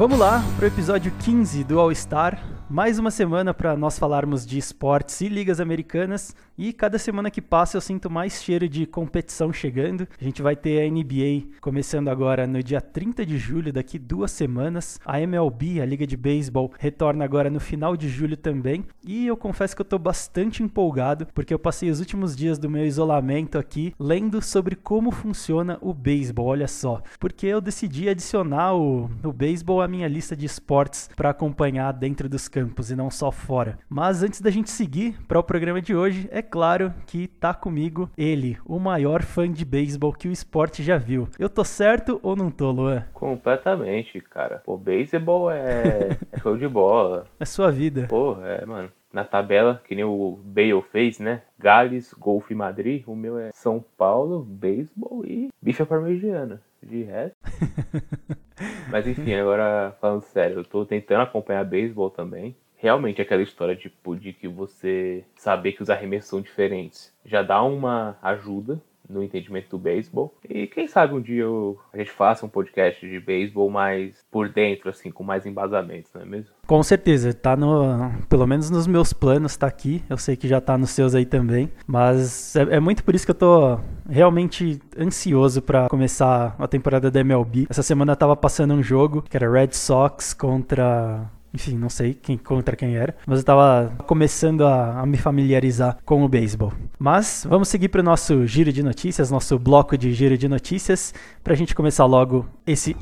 Vamos lá para o episódio 15 do All Star. Mais uma semana para nós falarmos de esportes e ligas americanas. E cada semana que passa eu sinto mais cheiro de competição chegando. A gente vai ter a NBA começando agora no dia 30 de julho, daqui duas semanas. A MLB, a Liga de Beisebol, retorna agora no final de julho também. E eu confesso que eu estou bastante empolgado, porque eu passei os últimos dias do meu isolamento aqui lendo sobre como funciona o beisebol. Olha só, porque eu decidi adicionar o, o beisebol à minha lista de esportes para acompanhar dentro dos campos campos e não só fora. Mas antes da gente seguir para o programa de hoje, é claro que tá comigo ele, o maior fã de beisebol que o esporte já viu. Eu tô certo ou não tô, Luan? Completamente, cara. Pô, beisebol é, é show de bola. É sua vida. Pô, é, mano na tabela, que nem o Bale fez, né? Gales, Golfe Madrid. O meu é São Paulo, beisebol e bicha parmegiana. De resto. Mas enfim, agora falando sério, eu tô tentando acompanhar beisebol também. Realmente aquela história tipo, de que você saber que os arremessos são diferentes já dá uma ajuda no entendimento do beisebol. E quem sabe um dia eu, a gente faça um podcast de beisebol mais por dentro, assim, com mais embasamentos, não é mesmo? Com certeza, tá no. Pelo menos nos meus planos, tá aqui. Eu sei que já tá nos seus aí também. Mas é, é muito por isso que eu tô realmente ansioso para começar a temporada da MLB. Essa semana tava passando um jogo que era Red Sox contra enfim, não sei quem contra quem era, mas eu estava começando a, a, me familiarizar com o beisebol. Mas vamos seguir para o nosso giro de notícias, nosso bloco de giro de notícias, para a gente começar logo esse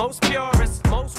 All Star.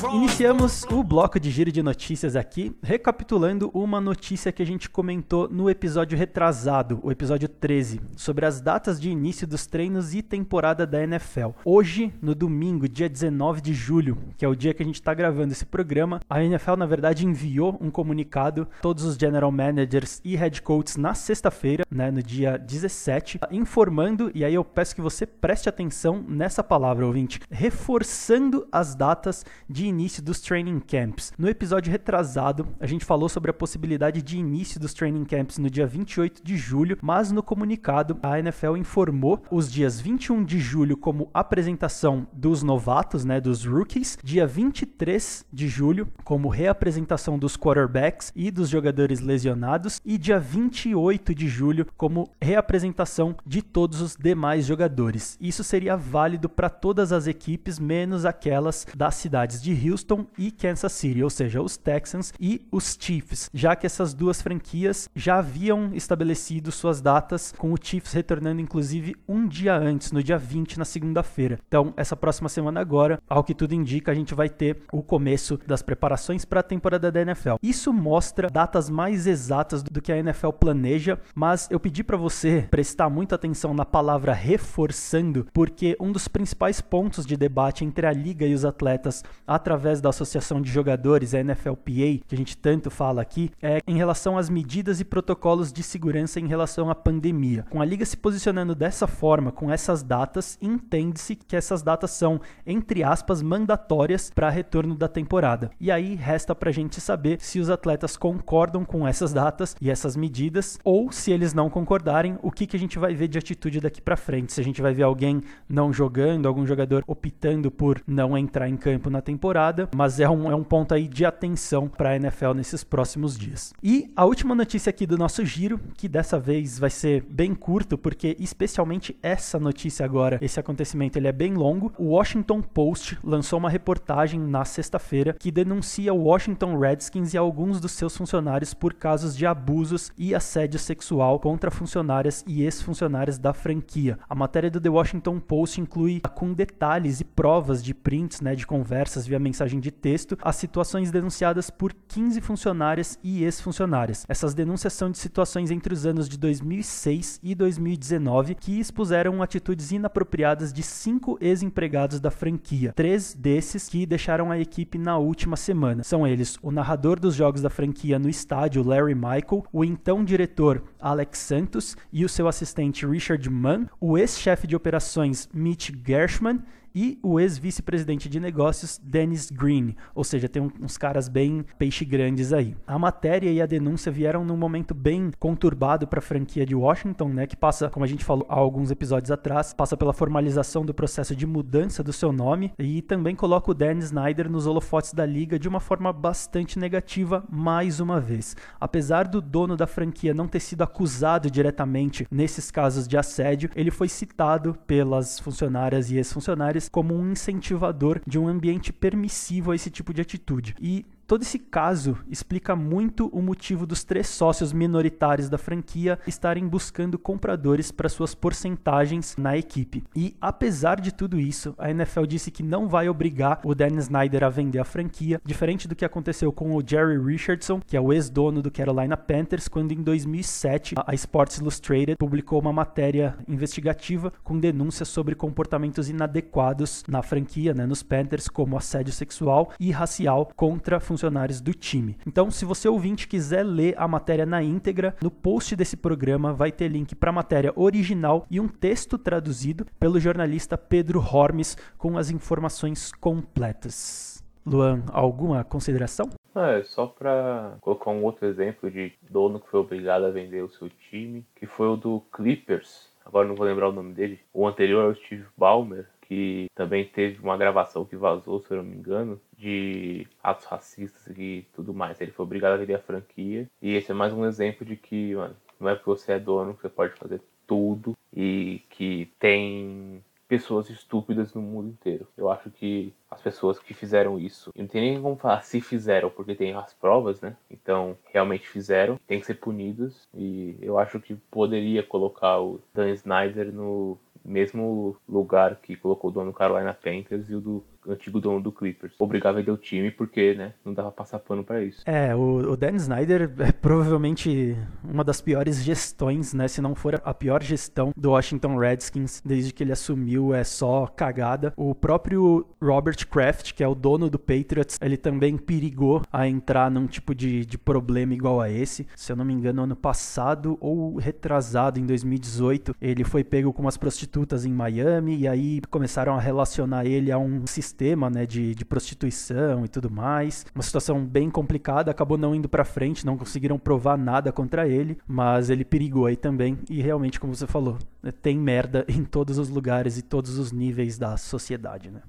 Iniciamos o bloco de giro de notícias aqui, recapitulando uma notícia que a gente comentou no episódio retrasado, o episódio 13, sobre as datas de início dos treinos e temporada da NFL. Hoje, no domingo, dia 19 de julho, que é o dia que a gente está gravando esse programa, a NFL, na verdade, enviou um comunicado todos os general managers e head coaches na sexta-feira, né, no dia 17, informando, e aí eu peço que você preste atenção nessa palavra, ouvinte, reforçando as datas de início dos training camps. No episódio retrasado, a gente falou sobre a possibilidade de início dos training camps no dia 28 de julho, mas no comunicado a NFL informou os dias 21 de julho como apresentação dos novatos, né, dos rookies, dia 23 de julho como reapresentação dos quarterbacks e dos jogadores lesionados e dia 28 de julho como reapresentação de todos os demais jogadores. Isso seria válido para todas as equipes menos aquelas das cidades de Houston e Kansas City, ou seja, os Texans e os Chiefs, já que essas duas franquias já haviam estabelecido suas datas, com o Chiefs retornando inclusive um dia antes, no dia 20, na segunda-feira. Então, essa próxima semana agora, ao que tudo indica, a gente vai ter o começo das preparações para a temporada da NFL. Isso mostra datas mais exatas do que a NFL planeja, mas eu pedi para você prestar muita atenção na palavra reforçando, porque um dos principais pontos de debate entre a liga e os atletas através da Associação de Jogadores, a NFLPA, que a gente tanto fala aqui, é em relação às medidas e protocolos de segurança em relação à pandemia. Com a liga se posicionando dessa forma, com essas datas, entende-se que essas datas são, entre aspas, mandatórias para retorno da temporada. E aí resta para a gente saber se os atletas concordam com essas datas e essas medidas, ou se eles não concordarem, o que, que a gente vai ver de atitude daqui para frente. Se a gente vai ver alguém não jogando, algum jogador optando por não entrar em campo na temporada, mas é um, é um ponto aí de atenção para a NFL nesses próximos dias. E a última notícia aqui do nosso giro, que dessa vez vai ser bem curto, porque especialmente essa notícia agora, esse acontecimento, ele é bem longo. O Washington Post lançou uma reportagem na sexta-feira que denuncia o Washington Redskins e alguns dos seus funcionários por casos de abusos e assédio sexual contra funcionárias e ex-funcionárias da franquia. A matéria do The Washington Post inclui com detalhes detalhes e provas de prints, né, de conversas via mensagem de texto, as situações denunciadas por 15 funcionárias e ex-funcionárias. Essas denúncias são de situações entre os anos de 2006 e 2019 que expuseram atitudes inapropriadas de cinco ex-empregados da franquia. Três desses que deixaram a equipe na última semana. São eles o narrador dos jogos da franquia no estádio, Larry Michael, o então diretor Alex Santos e o seu assistente Richard Mann, o ex-chefe de operações Mitch Gershman e o ex-vice-presidente de negócios Dennis Green, ou seja, tem uns caras bem peixe grandes aí. A matéria e a denúncia vieram num momento bem conturbado para a franquia de Washington, né, que passa, como a gente falou há alguns episódios atrás, passa pela formalização do processo de mudança do seu nome e também coloca o Dan Snyder nos holofotes da liga de uma forma bastante negativa mais uma vez. Apesar do dono da franquia não ter sido acusado diretamente nesses casos de assédio, ele foi citado pelas funcionárias e ex-funcionários como um incentivador de um ambiente permissivo a esse tipo de atitude. E Todo esse caso explica muito o motivo dos três sócios minoritários da franquia estarem buscando compradores para suas porcentagens na equipe. E apesar de tudo isso, a NFL disse que não vai obrigar o Dan Snyder a vender a franquia, diferente do que aconteceu com o Jerry Richardson, que é o ex-dono do Carolina Panthers, quando em 2007 a Sports Illustrated publicou uma matéria investigativa com denúncias sobre comportamentos inadequados na franquia, né, nos Panthers, como assédio sexual e racial contra funcionários funcionários do time. Então, se você ouvinte quiser ler a matéria na íntegra, no post desse programa vai ter link para a matéria original e um texto traduzido pelo jornalista Pedro Hormes com as informações completas. Luan, alguma consideração? É, só para colocar um outro exemplo de dono que foi obrigado a vender o seu time, que foi o do Clippers. Agora não vou lembrar o nome dele. O anterior é o Steve Ballmer, que também teve uma gravação que vazou, se eu não me engano, de atos racistas e tudo mais. Ele foi obrigado a vender a franquia. E esse é mais um exemplo de que, mano, não é porque você é dono que você pode fazer tudo e que tem pessoas estúpidas no mundo inteiro. Eu acho que as pessoas que fizeram isso, não tem nem como falar se fizeram, porque tem as provas, né? Então, realmente fizeram, tem que ser punidos. E eu acho que poderia colocar o Dan Snyder no mesmo lugar que colocou o dono Carolina Panthers e o do antigo dono do Clippers. Obrigava a vender o time porque, né, não dava passar pano para isso. É, o, o Dan Snyder é provavelmente uma das piores gestões, né, se não for a pior gestão do Washington Redskins desde que ele assumiu, é só cagada. O próprio Robert Kraft, que é o dono do Patriots, ele também perigou a entrar num tipo de, de problema igual a esse. Se eu não me engano, ano passado ou retrasado, em 2018, ele foi pego com umas prostitutas em Miami e aí começaram a relacionar ele a um sistema sistema né, de, de prostituição e tudo mais. Uma situação bem complicada, acabou não indo para frente, não conseguiram provar nada contra ele, mas ele perigou aí também. E realmente, como você falou, né, tem merda em todos os lugares e todos os níveis da sociedade. Né?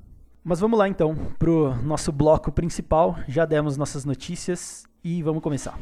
Mas vamos lá então pro nosso bloco principal. Já demos nossas notícias e vamos começar.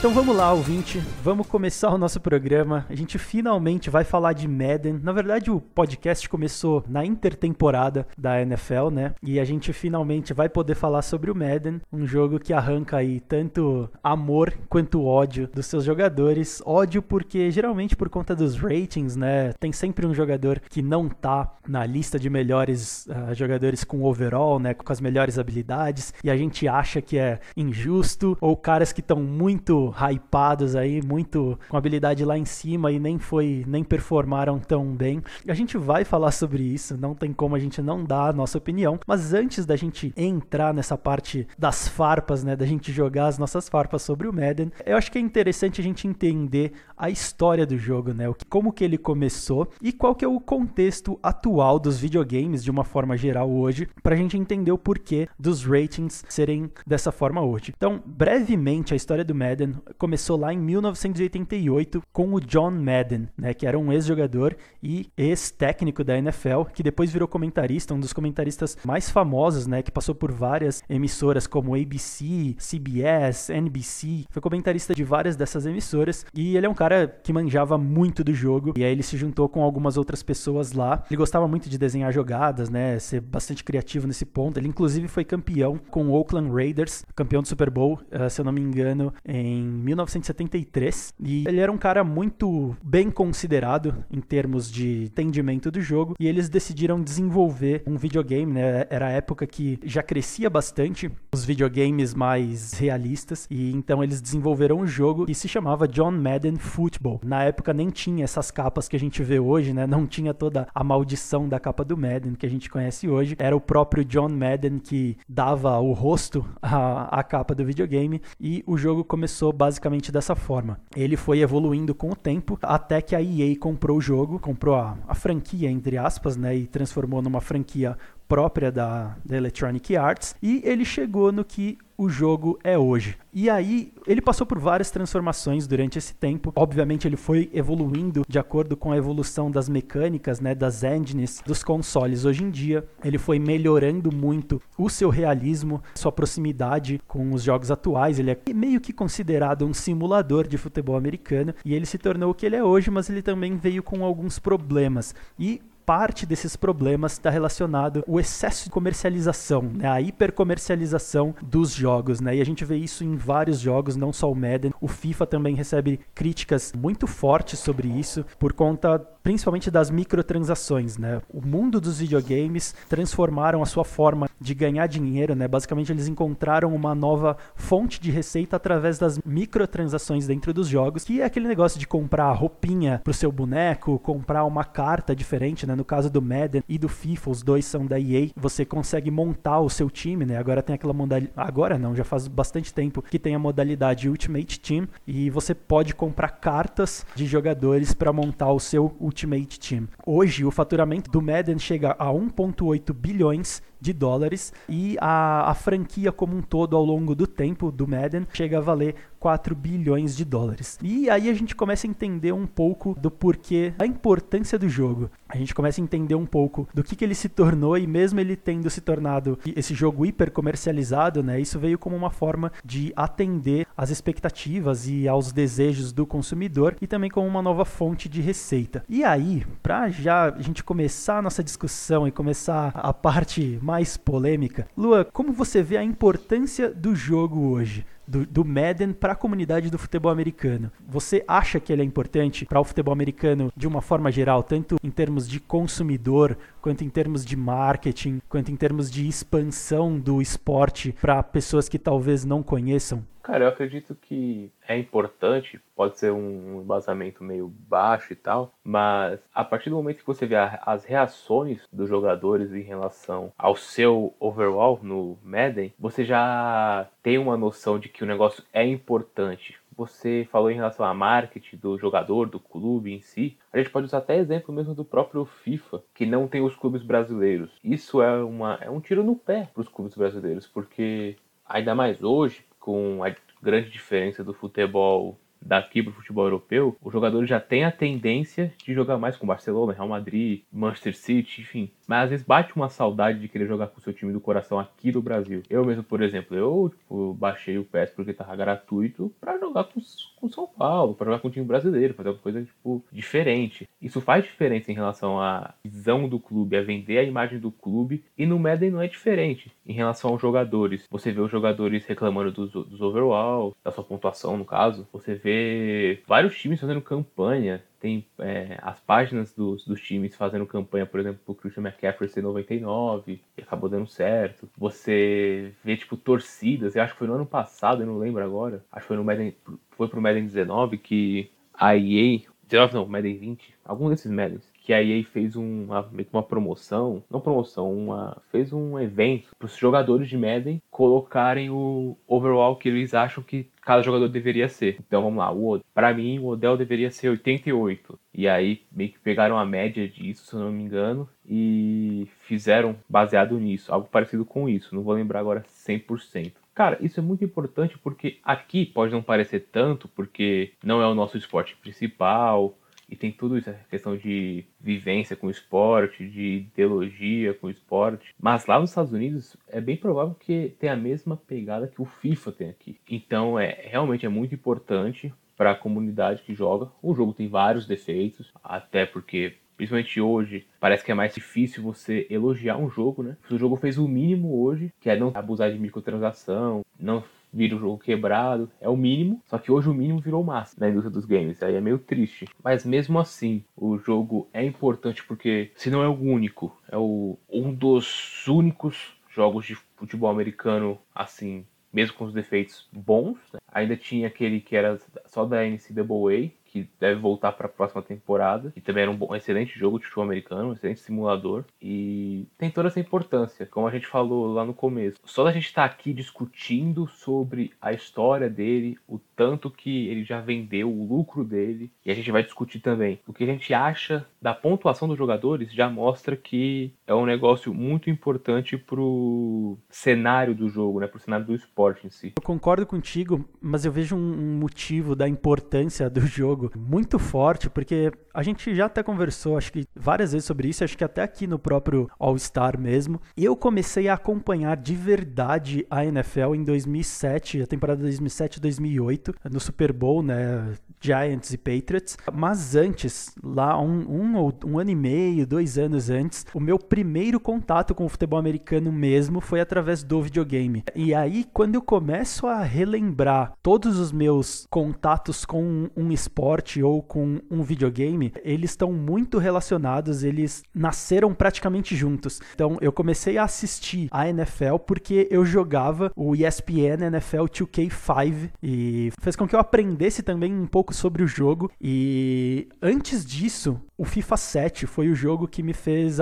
Então vamos lá, ouvinte, vamos começar o nosso programa. A gente finalmente vai falar de Madden. Na verdade, o podcast começou na intertemporada da NFL, né? E a gente finalmente vai poder falar sobre o Madden, um jogo que arranca aí tanto amor quanto ódio dos seus jogadores. Ódio porque geralmente por conta dos ratings, né? Tem sempre um jogador que não tá na lista de melhores uh, jogadores com overall, né? Com as melhores habilidades, e a gente acha que é injusto, ou caras que estão muito hypados aí, muito com habilidade lá em cima e nem foi, nem performaram tão bem. A gente vai falar sobre isso, não tem como a gente não dar a nossa opinião, mas antes da gente entrar nessa parte das farpas, né, da gente jogar as nossas farpas sobre o Madden, eu acho que é interessante a gente entender a história do jogo, né, como que ele começou e qual que é o contexto atual dos videogames de uma forma geral hoje, pra gente entender o porquê dos ratings serem dessa forma hoje. Então, brevemente a história do Madden, começou lá em 1988 com o John Madden, né, que era um ex-jogador e ex-técnico da NFL, que depois virou comentarista, um dos comentaristas mais famosos, né, que passou por várias emissoras como ABC, CBS, NBC, foi comentarista de várias dessas emissoras e ele é um cara que manjava muito do jogo e aí ele se juntou com algumas outras pessoas lá. Ele gostava muito de desenhar jogadas, né, ser bastante criativo nesse ponto. Ele inclusive foi campeão com o Oakland Raiders, campeão do Super Bowl, uh, se eu não me engano, em 1973. E ele era um cara muito bem considerado em termos de entendimento do jogo e eles decidiram desenvolver um videogame, né? Era a época que já crescia bastante os videogames mais realistas e então eles desenvolveram um jogo que se chamava John Madden Football. Na época nem tinha essas capas que a gente vê hoje, né? Não tinha toda a maldição da capa do Madden que a gente conhece hoje. Era o próprio John Madden que dava o rosto à, à capa do videogame e o jogo começou basicamente dessa forma. Ele foi evoluindo com o tempo até que a EA comprou o jogo, comprou a, a franquia entre aspas, né, e transformou numa franquia própria da, da Electronic Arts e ele chegou no que o jogo é hoje. E aí, ele passou por várias transformações durante esse tempo. Obviamente, ele foi evoluindo de acordo com a evolução das mecânicas, né, das engines dos consoles hoje em dia. Ele foi melhorando muito o seu realismo, sua proximidade com os jogos atuais. Ele é meio que considerado um simulador de futebol americano e ele se tornou o que ele é hoje, mas ele também veio com alguns problemas. E parte desses problemas está relacionado ao excesso de comercialização, né, a hipercomercialização dos jogos, né? E a gente vê isso em vários jogos, não só o Madden. O FIFA também recebe críticas muito fortes sobre isso por conta principalmente das microtransações, né? O mundo dos videogames transformaram a sua forma de ganhar dinheiro, né? Basicamente eles encontraram uma nova fonte de receita através das microtransações dentro dos jogos, que é aquele negócio de comprar roupinha pro seu boneco, comprar uma carta diferente, né? No caso do Madden e do FIFA, os dois são da EA, você consegue montar o seu time, né? Agora tem aquela modalidade, agora não, já faz bastante tempo que tem a modalidade Ultimate Team e você pode comprar cartas de jogadores para montar o seu Ultimate Team. Hoje, o faturamento do Madden chega a 1,8 bilhões de dólares e a, a franquia como um todo ao longo do tempo do Madden chega a valer 4 bilhões de dólares. E aí a gente começa a entender um pouco do porquê, a importância do jogo. A gente começa a entender um pouco do que, que ele se tornou e mesmo ele tendo se tornado esse jogo hiper comercializado, né, isso veio como uma forma de atender às expectativas e aos desejos do consumidor e também como uma nova fonte de receita. E aí, para já a gente começar a nossa discussão e começar a parte mais polêmica, Lua, como você vê a importância do jogo hoje? do, do Madden para a comunidade do futebol americano. Você acha que ele é importante para o futebol americano de uma forma geral, tanto em termos de consumidor, quanto em termos de marketing, quanto em termos de expansão do esporte para pessoas que talvez não conheçam? Cara, eu acredito que é importante, pode ser um embasamento meio baixo e tal, mas a partir do momento que você vê as reações dos jogadores em relação ao seu overall no Madden, você já tem uma noção de que o negócio é importante você falou em relação a marketing do jogador, do clube em si, a gente pode usar até exemplo mesmo do próprio FIFA, que não tem os clubes brasileiros. Isso é, uma, é um tiro no pé para os clubes brasileiros, porque ainda mais hoje, com a grande diferença do futebol daqui para o futebol europeu, os jogadores já têm a tendência de jogar mais com Barcelona, Real Madrid, Manchester City, enfim. Mas às vezes bate uma saudade de querer jogar com o seu time do coração aqui do Brasil. Eu mesmo, por exemplo, eu tipo, baixei o PES porque estava gratuito para jogar com, com São Paulo, para jogar com o time brasileiro, fazer alguma coisa tipo diferente. Isso faz diferença em relação à visão do clube, a vender a imagem do clube. E no Madden não é diferente em relação aos jogadores. Você vê os jogadores reclamando dos, dos overall, da sua pontuação no caso. Você vê vários times fazendo campanha. Tem é, as páginas dos, dos times fazendo campanha, por exemplo, pro Christian McCaffrey ser 99 e acabou dando certo. Você vê, tipo, torcidas. Eu acho que foi no ano passado, eu não lembro agora. Acho que foi no Madden, foi pro Madden 19 que a EA 19 não, Madden 20, algum desses Maddens, que a EA fez uma, uma promoção, não promoção, uma, fez um evento para os jogadores de Madden colocarem o overall que eles acham que cada jogador deveria ser. Então vamos lá, para mim o Odell deveria ser 88. E aí meio que pegaram a média disso, se eu não me engano, e fizeram baseado nisso, algo parecido com isso. Não vou lembrar agora 100%. Cara, isso é muito importante porque aqui pode não parecer tanto, porque não é o nosso esporte principal, e tem tudo isso, a questão de vivência com o esporte, de ideologia com o esporte. Mas lá nos Estados Unidos é bem provável que tenha a mesma pegada que o FIFA tem aqui. Então é realmente é muito importante para a comunidade que joga. O jogo tem vários defeitos, até porque principalmente hoje, parece que é mais difícil você elogiar um jogo, né? Se o jogo fez o mínimo hoje, que é não abusar de microtransação, não vira o jogo quebrado, é o mínimo, só que hoje o mínimo virou máximo na indústria dos games, aí é meio triste. Mas mesmo assim, o jogo é importante porque, se não é o único, é o, um dos únicos jogos de futebol americano, assim, mesmo com os defeitos bons, né? ainda tinha aquele que era só da NCAA, que deve voltar para a próxima temporada. E também era um, bom, excelente jogo de futebol americano, um excelente simulador. E tem toda essa importância, como a gente falou lá no começo. Só da gente estar tá aqui discutindo sobre a história dele, o tanto que ele já vendeu, o lucro dele, e a gente vai discutir também o que a gente acha da pontuação dos jogadores, já mostra que é um negócio muito importante pro cenário do jogo, né, pro cenário do esporte em si. Eu concordo contigo, mas eu vejo um motivo da importância do jogo jogo muito forte, porque a gente já até conversou, acho que várias vezes sobre isso, acho que até aqui no próprio All-Star mesmo. Eu comecei a acompanhar de verdade a NFL em 2007, a temporada 2007-2008, no Super Bowl, né? Giants e Patriots. Mas antes, lá um, um, um ano e meio, dois anos antes, o meu primeiro contato com o futebol americano mesmo foi através do videogame. E aí, quando eu começo a relembrar todos os meus contatos com um esporte ou com um videogame, eles estão muito relacionados, eles nasceram praticamente juntos. Então, eu comecei a assistir a NFL porque eu jogava o ESPN NFL 2K5 e fez com que eu aprendesse também um pouco sobre o jogo. E antes disso, o FIFA 7 foi o jogo que me fez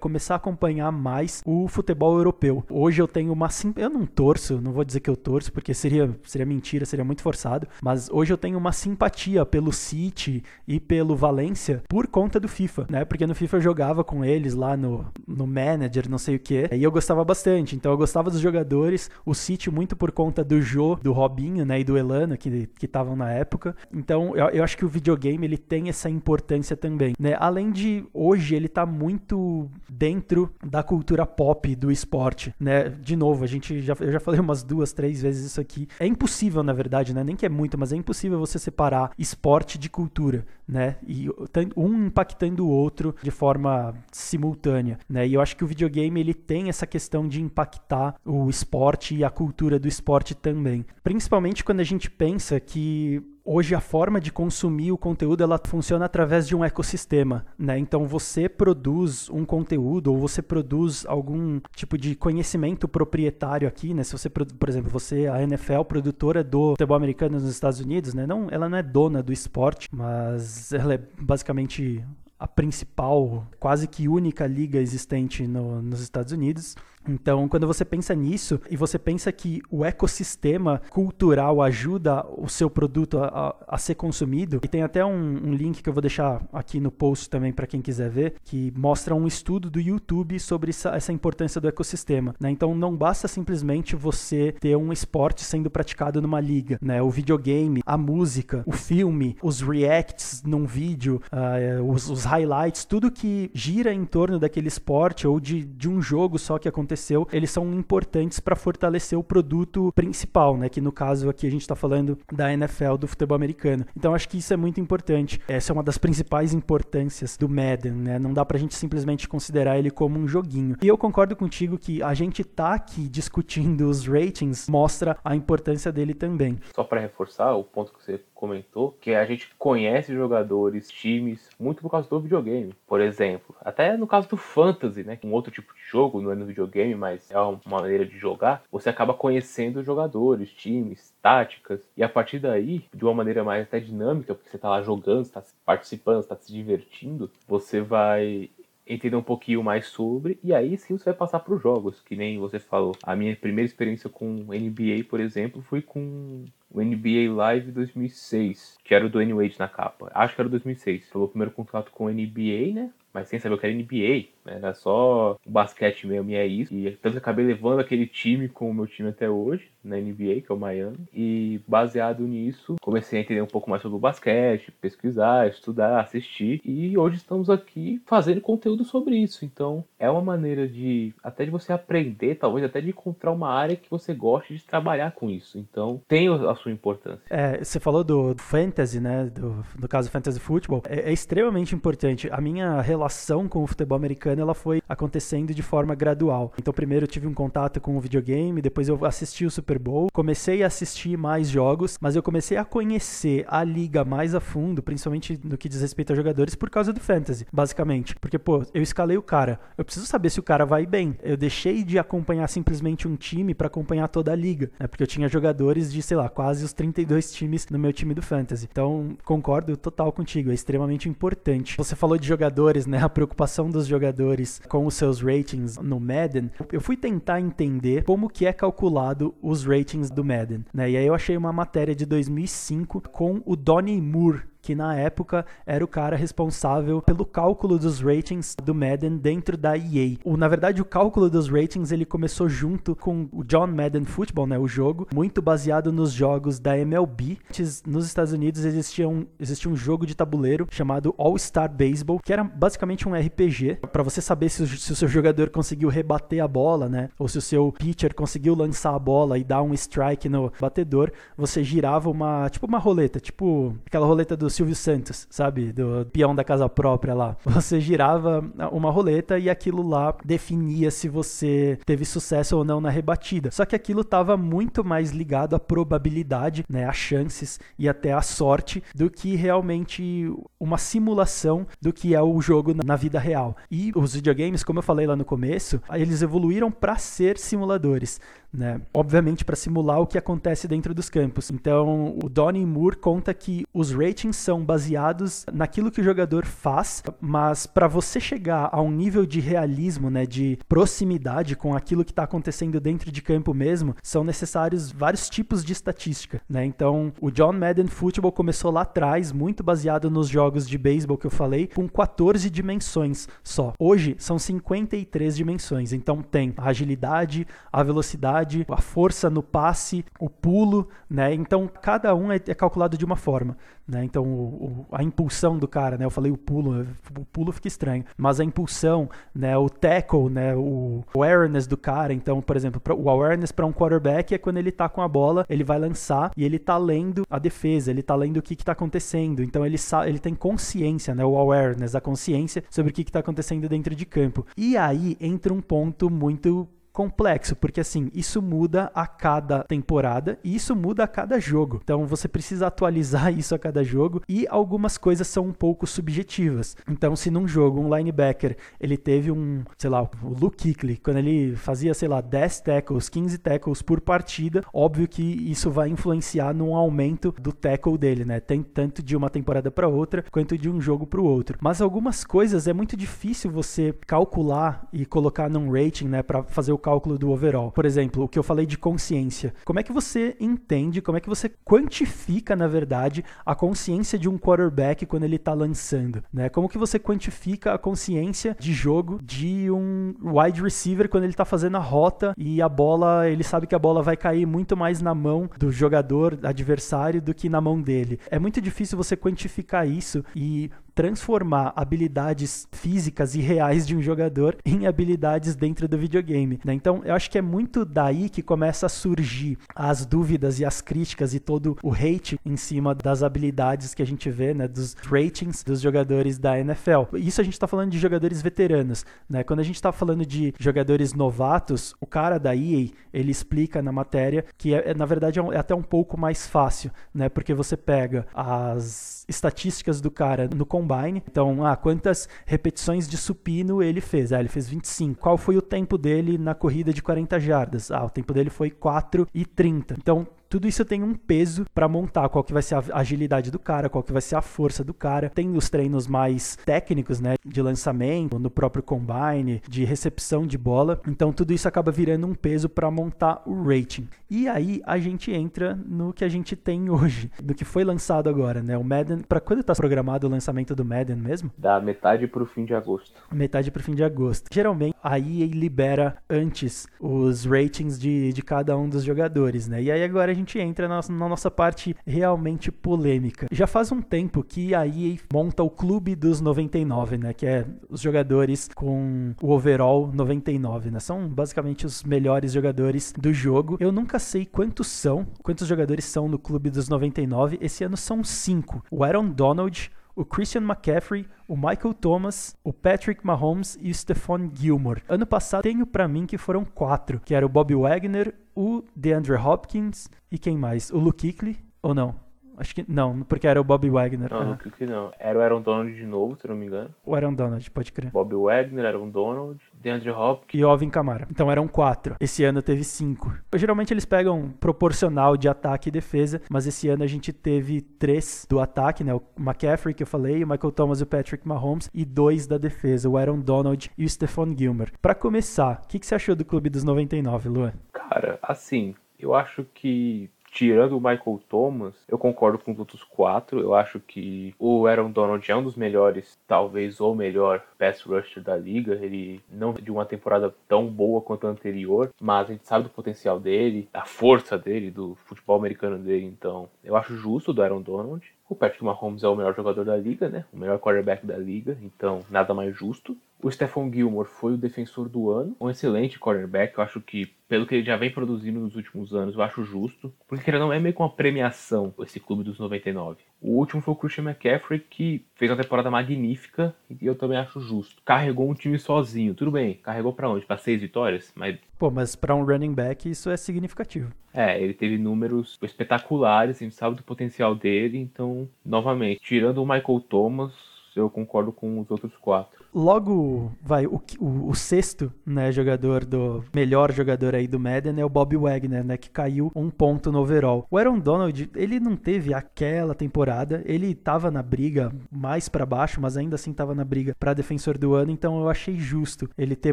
começar a acompanhar mais o futebol europeu. Hoje eu tenho uma sim... eu não torço, não vou dizer que eu torço porque seria seria mentira, seria muito forçado, mas hoje eu tenho uma simpatia pelo City e pelo Valência por conta do FIFA, né? Porque no FIFA eu jogava com eles lá no, no Manager, não sei o que, e eu gostava bastante. Então eu gostava dos jogadores, o City muito por conta do Jô, do Robinho, né, e do Elano que que estavam na época. Então, eu, eu, acho que o videogame ele tem essa importância também, né? Além de hoje ele tá muito dentro da cultura pop do esporte, né? De novo, a gente já eu já falei umas duas, três vezes isso aqui. É impossível, na verdade, né? Nem que é muito, mas é impossível você separar esporte de cultura, né? E um impactando o outro de forma simultânea, né? E eu acho que o videogame ele tem essa questão de impactar o esporte e a cultura do esporte também. Principalmente quando a gente pensa que hoje a forma de consumir o conteúdo ela funciona através de um ecossistema, né? Então você produz um conteúdo ou você produz algum tipo de conhecimento proprietário aqui, né? Se você, por exemplo, você a NFL produtora do futebol americano nos Estados Unidos, né? Não, ela não é dona do esporte, mas ela é basicamente a principal, quase que única liga existente no, nos Estados Unidos. Então, quando você pensa nisso e você pensa que o ecossistema cultural ajuda o seu produto a, a, a ser consumido, e tem até um, um, link que eu vou deixar aqui no post também para quem quiser ver, que mostra um estudo do YouTube sobre essa, essa importância do ecossistema. Né? Então, não basta simplesmente você ter um esporte sendo praticado numa liga, né? O videogame, a música, o filme, os reacts num vídeo, uh, os, os highlights, tudo que gira em torno daquele esporte ou de, de um jogo só que aconteceu eles são importantes para fortalecer o produto principal, né? Que no caso aqui a gente está falando da NFL, do futebol americano. Então acho que isso é muito importante. Essa é uma das principais importâncias do Madden, né? Não dá pra gente simplesmente considerar ele como um joguinho. E eu concordo contigo que a gente tá aqui discutindo os ratings mostra a importância dele também. Só para reforçar o ponto que você comentou, que a gente conhece jogadores, times, muito por causa do videogame. Por exemplo, até no caso do Fantasy, né? Um outro tipo de jogo, não é no videogame videogame, mas é uma maneira de jogar, você acaba conhecendo jogadores, times, táticas, e a partir daí, de uma maneira mais até dinâmica, porque você está lá jogando, está participando, está se divertindo, você vai entender um pouquinho mais sobre, e aí sim você vai passar para os jogos, que nem você falou. A minha primeira experiência com NBA, por exemplo, foi com o NBA Live 2006, que era o do Wade na capa. Acho que era o 2006. Foi o primeiro contato com o NBA, né? Mas sem saber o que era NBA. Era só basquete mesmo e é isso. E tanto que acabei levando aquele time com o meu time até hoje, na NBA, que é o Miami. E baseado nisso, comecei a entender um pouco mais sobre o basquete, pesquisar, estudar, assistir. E hoje estamos aqui fazendo conteúdo sobre isso. Então é uma maneira de até de você aprender, talvez até de encontrar uma área que você goste de trabalhar com isso. Então tem a sua importância. É, você falou do fantasy, né? Do, no caso fantasy football, é, é extremamente importante. A minha relação com o futebol americano ela foi acontecendo de forma gradual. Então primeiro eu tive um contato com o videogame, depois eu assisti o Super Bowl, comecei a assistir mais jogos, mas eu comecei a conhecer a liga mais a fundo, principalmente no que diz respeito a jogadores, por causa do fantasy, basicamente. Porque pô, eu escalei o cara, eu preciso saber se o cara vai bem. Eu deixei de acompanhar simplesmente um time para acompanhar toda a liga, né? Porque eu tinha jogadores de, sei lá, quase os 32 times no meu time do fantasy. Então, concordo total contigo, é extremamente importante. Você falou de jogadores, né? A preocupação dos jogadores com os seus ratings no Madden. Eu fui tentar entender como que é calculado os ratings do Madden, né? E aí eu achei uma matéria de 2005 com o Donnie Moore, que na época era o cara responsável pelo cálculo dos ratings do Madden dentro da EA. O, na verdade, o cálculo dos ratings ele começou junto com o John Madden Football, né, o jogo, muito baseado nos jogos da MLB. Antes, nos Estados Unidos existia um, existia um jogo de tabuleiro chamado All-Star Baseball, que era basicamente um RPG, para você saber se o, se o seu jogador conseguiu rebater a bola, né, ou se o seu pitcher conseguiu lançar a bola e dar um strike no batedor, você girava uma, tipo uma roleta, tipo aquela roleta do Silvio Santos, sabe? Do peão da casa própria lá. Você girava uma roleta e aquilo lá definia se você teve sucesso ou não na rebatida. Só que aquilo estava muito mais ligado à probabilidade, né, a chances e até à sorte do que realmente uma simulação do que é o jogo na vida real. E os videogames, como eu falei lá no começo, eles evoluíram para ser simuladores né? Obviamente para simular o que acontece dentro dos campos. Então, o Donnie Moore conta que os ratings são baseados naquilo que o jogador faz, mas para você chegar a um nível de realismo, né, de proximidade com aquilo que está acontecendo dentro de campo mesmo, são necessários vários tipos de estatística, né? Então, o John Madden Football começou lá atrás, muito baseado nos jogos de beisebol que eu falei, com 14 dimensões só. Hoje são 53 dimensões. Então, tem a agilidade, a velocidade velocidade, a força no passe, o pulo, né? Então cada um é, é calculado de uma forma, né? Então o, o, a impulsão do cara, né? Eu falei o pulo, o pulo fica estranho, mas a impulsão, né? O tackle, né? O awareness do cara. Então, por exemplo, o awareness para um quarterback é quando ele tá com a bola, ele vai lançar e ele tá lendo a defesa, ele tá lendo o que que tá acontecendo. Então ele ele tem consciência, né? O awareness, a consciência sobre o que que tá acontecendo dentro de campo. E aí entra um ponto muito complexo, porque assim, isso muda a cada temporada e isso muda a cada jogo. Então você precisa atualizar isso a cada jogo e algumas coisas são um pouco subjetivas. Então, se num jogo um linebacker ele teve um, sei lá, o Luke Kuechly, quando ele fazia, sei lá, 10 tackles, 15 tackles por partida, óbvio que isso vai influenciar num aumento do tackle dele, né? Tem tanto de uma temporada para outra quanto de um jogo para o outro. Mas algumas coisas é muito difícil você calcular e colocar num rating, né, para fazer o cálculo do overall. Por exemplo, o que eu falei de consciência. Como é que você entende, como é que você quantifica, na verdade, a consciência de um quarterback quando ele está lançando? Né? Como que você quantifica a consciência de jogo de um wide receiver quando ele está fazendo a rota e a bola, ele sabe que a bola vai cair muito mais na mão do jogador adversário do que na mão dele. É muito difícil você quantificar isso e transformar habilidades físicas e reais de um jogador em habilidades dentro do videogame. Né? Então, eu acho que é muito daí que começa a surgir as dúvidas e as críticas e todo o hate em cima das habilidades que a gente vê, né, dos ratings dos jogadores da NFL. Isso a gente está falando de jogadores veteranos, né? Quando a gente está falando de jogadores novatos, o cara da EA ele explica na matéria que é, na verdade é, é até um pouco mais fácil, né? Porque você pega as estatísticas do cara no combine. Então, ah, quantas repetições de supino ele fez? Ah, ele fez 25. Qual foi o tempo dele na corrida de 40 jardas? Ah, o tempo dele foi 4 e 30. Então, tudo isso tem um peso para montar qual que vai ser a agilidade do cara, qual que vai ser a força do cara. Tem os treinos mais técnicos, né, de lançamento, no próprio combine, de recepção de bola. Então tudo isso acaba virando um peso para montar o rating. E aí a gente entra no que a gente tem hoje, do que foi lançado agora, né? O Madden, para quando tá programado o lançamento do Madden mesmo? Da metade pro fim de agosto. Metade pro fim de agosto. Geralmente a EA libera antes os ratings de, de cada um dos jogadores, né? E aí agora a gente entra na, na, nossa parte realmente polêmica. Já faz um tempo que a EA monta o clube dos 99, né? Que é os jogadores com o overall 99, né? São basicamente os melhores jogadores do jogo. Eu nunca sei quantos são, quantos jogadores são no clube dos 99. Esse ano são cinco. O Aaron Donald, o Christian McCaffrey, o Michael Thomas, o Patrick Mahomes e o Stephon Gilmore. Ano passado tenho para mim que foram quatro, que era o Bobby Wagner, o DeAndre Hopkins e quem mais? O Luke Kuechly ou não? Acho que não, porque era o Bobby Wagner. Não, ah. que não. Era o Aaron Donald de novo, se não me engano. O Aaron Donald, pode crer. Bobby Wagner, Aaron Donald, DeAndre Hopkins. E Ovin Kamara. Então eram quatro. Esse ano teve cinco. Geralmente eles pegam proporcional de ataque e defesa, mas esse ano a gente teve três do ataque, né? O McCaffrey, que eu falei, o Michael Thomas e o Patrick Mahomes, e dois da defesa, o Aaron Donald e o Stephon Gilmer. Para começar, o que, que você achou do Clube dos 99, Luan? Cara, assim, eu acho que tirando o Michael Thomas, eu concordo com os outros quatro. Eu acho que o Aaron Donald é um dos melhores, talvez o melhor pass rusher da liga. Ele não de uma temporada tão boa quanto a anterior, mas a gente sabe do potencial dele, da força dele, do futebol americano dele. Então, eu acho justo do Aaron Donald. O Patrick Mahomes é o melhor jogador da liga, né? O melhor quarterback da liga, então nada mais justo. O Stephon Gilmore foi o defensor do ano, um excelente cornerback. Eu acho que, pelo que ele já vem produzindo nos últimos anos, eu acho justo. Porque ele não é meio que uma premiação, esse clube dos 99. O último foi o Christian McCaffrey, que fez uma temporada magnífica e eu também acho justo. Carregou um time sozinho. Tudo bem, carregou para onde? Para seis vitórias? Mas... Pô, mas para um running back isso é significativo. É, ele teve números espetaculares, a gente sabe do potencial dele. Então, novamente, tirando o Michael Thomas, eu concordo com os outros quatro logo vai o, o, o, sexto né jogador do melhor jogador aí do Madden é o Bob Wagner né que caiu um ponto no overall. O Aaron Donald ele não teve aquela temporada ele tava na briga mais para baixo mas ainda assim tava na briga para defensor do ano então eu achei justo ele ter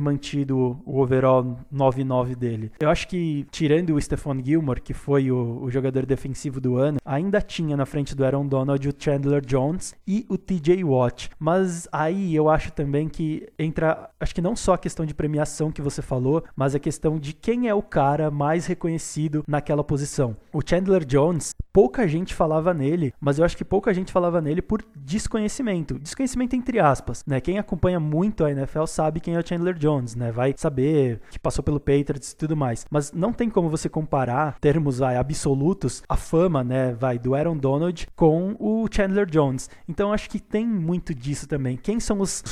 mantido o overall 9-9 dele. Eu acho que tirando o Stephon Gilmore que foi o, o jogador defensivo do ano ainda tinha na frente do Aaron Donald o Chandler Jones e o TJ Watt mas aí eu acho também também que entra, acho que não só a questão de premiação que você falou, mas a questão de quem é o cara mais reconhecido naquela posição. O Chandler Jones, pouca gente falava nele, mas eu acho que pouca gente falava nele por desconhecimento. Desconhecimento entre aspas, né? Quem acompanha muito a NFL sabe quem é o Chandler Jones, né? Vai saber que passou pelo Patriots e tudo mais. Mas não tem como você comparar termos vai, absolutos, a fama, né, vai do Aaron Donald com o Chandler Jones. Então acho que tem muito disso também. Quem são os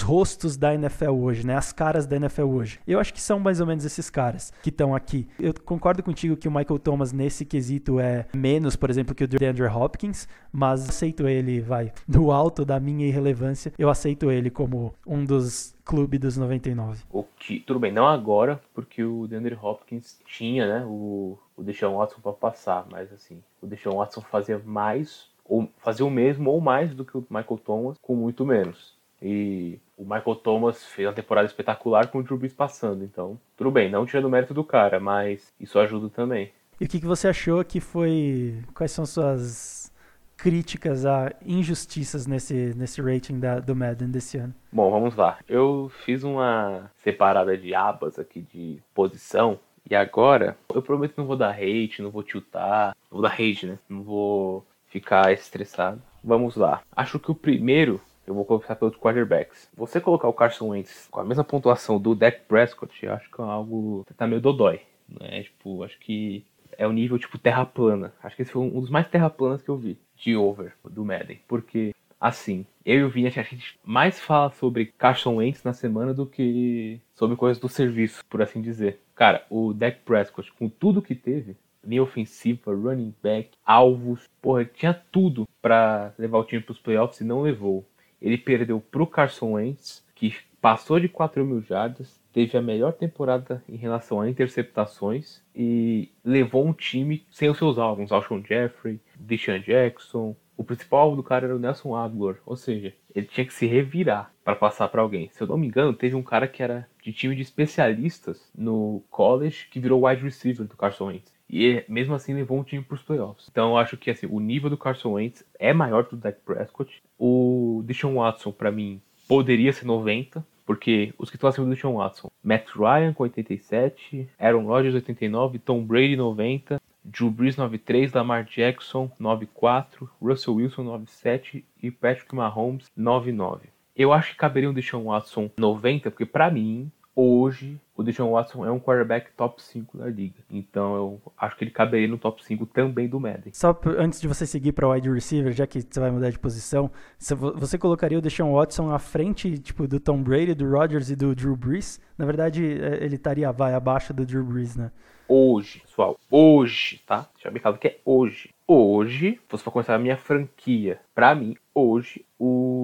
da NFL hoje, né? As caras da NFL hoje. Eu acho que são mais ou menos esses caras que estão aqui. Eu concordo contigo que o Michael Thomas nesse quesito é menos, por exemplo, que o DeAndre Hopkins, mas aceito ele, vai, do alto da minha irrelevância, eu aceito ele como um dos clube dos 99. O que, tudo bem, não agora, porque o DeAndre Hopkins tinha, né, o, o Deshaun Watson para passar, mas assim, o Deshaun Watson fazia mais ou fazia o mesmo ou mais do que o Michael Thomas com muito menos. E o Michael Thomas fez uma temporada espetacular com o Drew Brees passando. Então, tudo bem, não tirando o mérito do cara, mas isso ajuda também. E o que, que você achou que foi. Quais são suas críticas a injustiças nesse, nesse rating da, do Madden desse ano? Bom, vamos lá. Eu fiz uma separada de abas aqui de posição. E agora, eu prometo que não vou dar hate, não vou tiltar. Não vou dar hate, né? Não vou ficar estressado. Vamos lá. Acho que o primeiro eu vou começar pelos quarterbacks. Você colocar o Carson Wentz com a mesma pontuação do Dak Prescott, acho que é algo tá meio dodói, né? Tipo, acho que é o nível tipo terra plana. Acho que esse foi um dos mais terra planas que eu vi de over do Madden, porque assim, eu e o Vini, a gente mais fala sobre Carson Wentz na semana do que sobre coisas do serviço, por assim dizer. Cara, o Dak Prescott, com tudo que teve, linha ofensiva, running back, alvos, porra, tinha tudo para levar o time para os playoffs e não levou. Ele perdeu pro Carson Wentz, que passou de 4 mil jardas, teve a melhor temporada em relação a interceptações e levou um time sem os seus alvos, Alshon Jeffrey, Deshaun Jackson. O principal alvo do cara era o Nelson Aguilar, ou seja, ele tinha que se revirar para passar para alguém. Se eu não me engano, teve um cara que era de time de especialistas no college que virou wide receiver do Carson Wentz. E mesmo assim levou um time para os playoffs. Então eu acho que assim, o nível do Carson Wentz é maior do Dak Prescott. O Deshaun Watson, para mim, poderia ser 90, porque os que estão acima do Deshaun Watson, Matt Ryan com 87, Aaron Rodgers 89, Tom Brady 90, Drew Brees 93, Lamar Jackson 94, Russell Wilson 97 e Patrick Mahomes 99. Eu acho que caberia um Deshaun Watson 90, porque para mim hoje o Deshaun Watson é um quarterback top 5 da liga. Então eu acho que ele caberia no top 5 também do Madden. Só antes de você seguir para wide receiver, já que você vai mudar de posição, você colocaria o Deshaun Watson à frente tipo do Tom Brady, do Rodgers e do Drew Brees? Na verdade, é, ele estaria vai abaixo do Drew Brees, né? Hoje, pessoal, hoje, tá? Deixa eu claro que é hoje. Hoje, se fosse pra começar a minha franquia, pra mim, hoje, o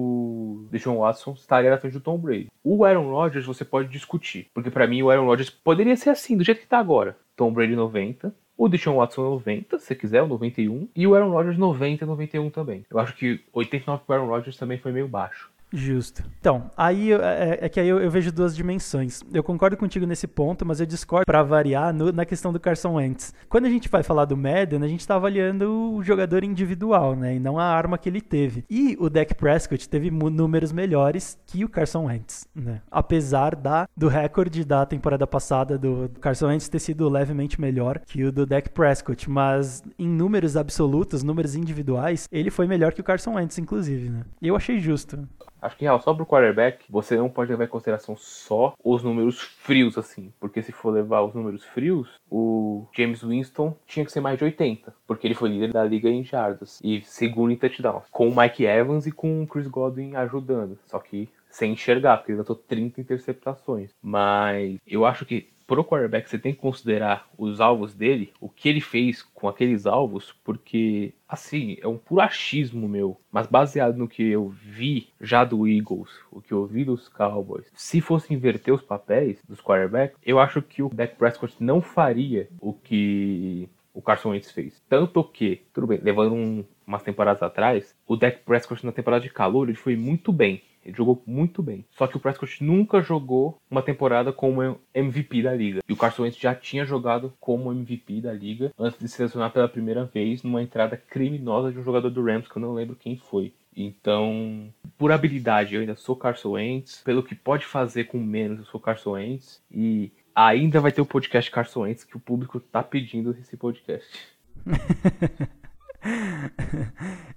Deshaun Watson estaria na frente do Tom Brady. O Aaron Rodgers você pode discutir, porque para mim o Aaron Rodgers poderia ser assim, do jeito que tá agora. Tom Brady 90, o Deshaun Watson 90, se quiser, o 91, e o Aaron Rodgers 90 91 também. Eu acho que 89 pro Aaron Rodgers também foi meio baixo. Justo. Então, aí é, é que aí eu, eu, vejo duas dimensões. Eu concordo contigo nesse ponto, mas eu discordo para variar no, na questão do Carson Wentz. Quando a gente vai falar do Madden, a gente tá avaliando o jogador individual, né, e não a arma que ele teve. E o Dak Prescott teve números melhores que o Carson Wentz, né? Apesar da do recorde da temporada passada do, do Carson Wentz ter sido levemente melhor que o do Dak Prescott, mas em números absolutos, números individuais, ele foi melhor que o Carson Wentz, inclusive, né? Eu achei justo. Acho que real, só pro quarterback, você não pode levar em consideração só os números frios, assim. Porque se for levar os números frios, o James Winston tinha que ser mais de 80. Porque ele foi líder da liga em jardas. E segundo em touchdowns. Com o Mike Evans e com o Chris Godwin ajudando. Só que sem enxergar, porque ele lançou 30 interceptações. Mas eu acho que pro quarterback você tem que considerar os alvos dele, o que ele fez com aqueles alvos, porque assim, é um puro achismo meu, mas baseado no que eu vi já do Eagles, o que eu vi dos Cowboys. Se fosse inverter os papéis dos quarterbacks, eu acho que o Dak Prescott não faria o que o Carson Wentz fez. Tanto que, tudo bem, levando um, umas temporadas atrás, o Dak Prescott na temporada de calor, ele foi muito bem. Ele jogou muito bem. Só que o Prescott nunca jogou uma temporada como MVP da liga. E o Carson Wentz já tinha jogado como MVP da liga antes de se selecionar pela primeira vez numa entrada criminosa de um jogador do Rams que eu não lembro quem foi. Então, por habilidade, eu ainda sou Carson Wentz. Pelo que pode fazer com menos, eu sou Carson Wentz. E ainda vai ter o podcast Carson Wentz que o público tá pedindo esse podcast.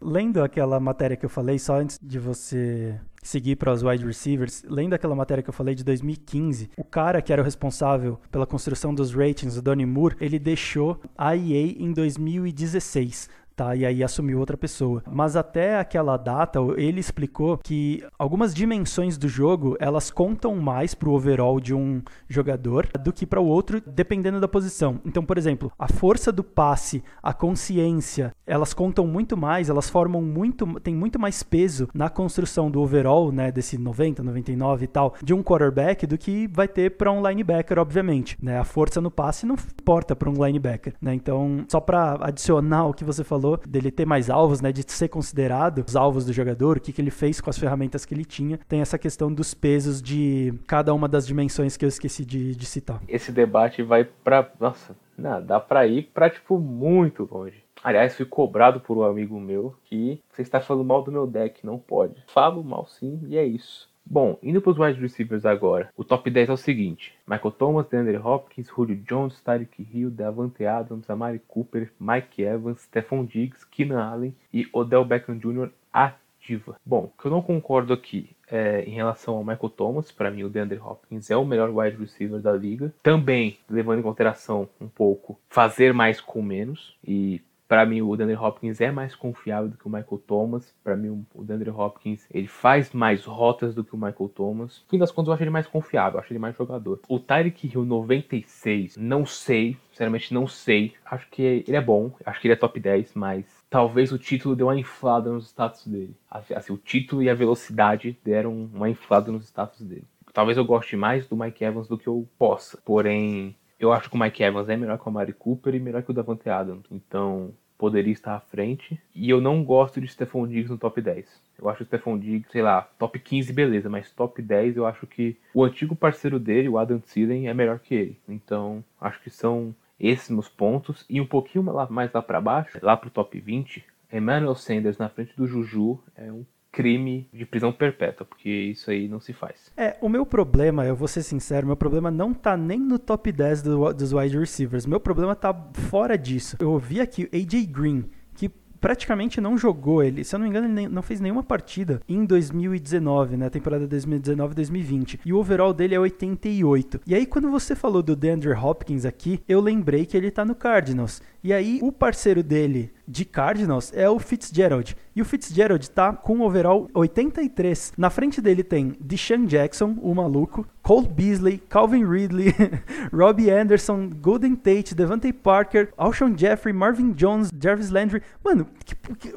lendo aquela matéria que eu falei, só antes de você seguir para os wide receivers, lendo aquela matéria que eu falei de 2015, o cara que era o responsável pela construção dos ratings, o Donnie Moore, ele deixou a EA em 2016 tá? E aí assumiu outra pessoa. Mas até aquela data, ele explicou que algumas dimensões do jogo, elas contam mais pro overall de um jogador do que para o outro, dependendo da posição. Então, por exemplo, a força do passe, a consciência, elas contam muito mais, elas formam muito, tem muito mais peso na construção do overall, né, desse 90, 99 e tal, de um quarterback do que vai ter para um linebacker, obviamente, né? A força no passe não importa para um linebacker, né? Então, só para adicionar o que você falou, falou, dele ter mais alvos, né, de ser considerado os alvos do jogador, o que, que ele fez com as ferramentas que ele tinha. Tem essa questão dos pesos de cada uma das dimensões que eu esqueci de, de citar. Esse debate vai para, nossa, não, dá para ir para tipo muito longe. Aliás, fui cobrado por um amigo meu que você está falando mal do meu deck, não pode. Falo mal sim e é isso. Bom, indo para os wide receivers agora. O top 10 é o seguinte: Michael Thomas, DeAndre Hopkins, Julio Jones, Tyreek Hill, Davante Adams, Amari Cooper, Mike Evans, Stephon Diggs, Keenan Allen e Odell Beckham Jr. ativa. Bom, o que eu não concordo aqui é, em relação ao Michael Thomas, para mim o DeAndre Hopkins é o melhor wide receiver da liga. Também levando em consideração um pouco fazer mais com menos e Para mim, o DeAndre Hopkins é mais confiável do que o Michael Thomas. Para mim, o DeAndre Hopkins ele faz mais rotas do que o Michael Thomas. No fim das contas, eu acho ele mais confiável, eu acho ele mais jogador. O Tyreek Hill 96, não sei, sinceramente não sei. Acho que ele é bom, acho que ele é top 10, mas talvez o título deu uma inflada nos status dele. Assim, o título e a velocidade deram uma inflada nos status dele. Talvez eu goste mais do Mike Evans do que eu possa. Porém, eu acho que o Mike Evans é melhor que o Mari Cooper e melhor que o Davante Adams. Então, poderia estar à frente. E eu não gosto de Stephon Diggs no top 10. Eu acho o Stephon Diggs, sei lá, top 15 beleza, mas top 10 eu acho que o antigo parceiro dele, o Adam Thielen, é melhor que ele. Então, acho que são esses meus pontos. E um pouquinho mais lá para baixo, lá pro top 20, Emmanuel Sanders na frente do Juju é um crime de prisão perpétua, porque isso aí não se faz. É, o meu problema, eu vou ser sincero, meu problema não tá nem no top 10 do, dos wide receivers. Meu problema tá fora disso. Eu ouvi aqui AJ Green, que praticamente não jogou ele. Se eu não me engano, ele não fez nenhuma partida em 2019, né? Temporada 2019-2020. E o overall dele é 88. E aí, quando você falou do DeAndre Hopkins aqui, eu lembrei que ele tá no Cardinals. E aí, o parceiro dele de Cardinals é o Fitzgerald. E o Fitzgerald tá com overall 83. Na frente dele tem Deshaun Jackson, o maluco, Cole Beasley, Calvin Ridley, Robbie Anderson, Golden Tate, Devante Parker, Alshon Jeffrey, Marvin Jones, Jarvis Landry. Mano, que, que,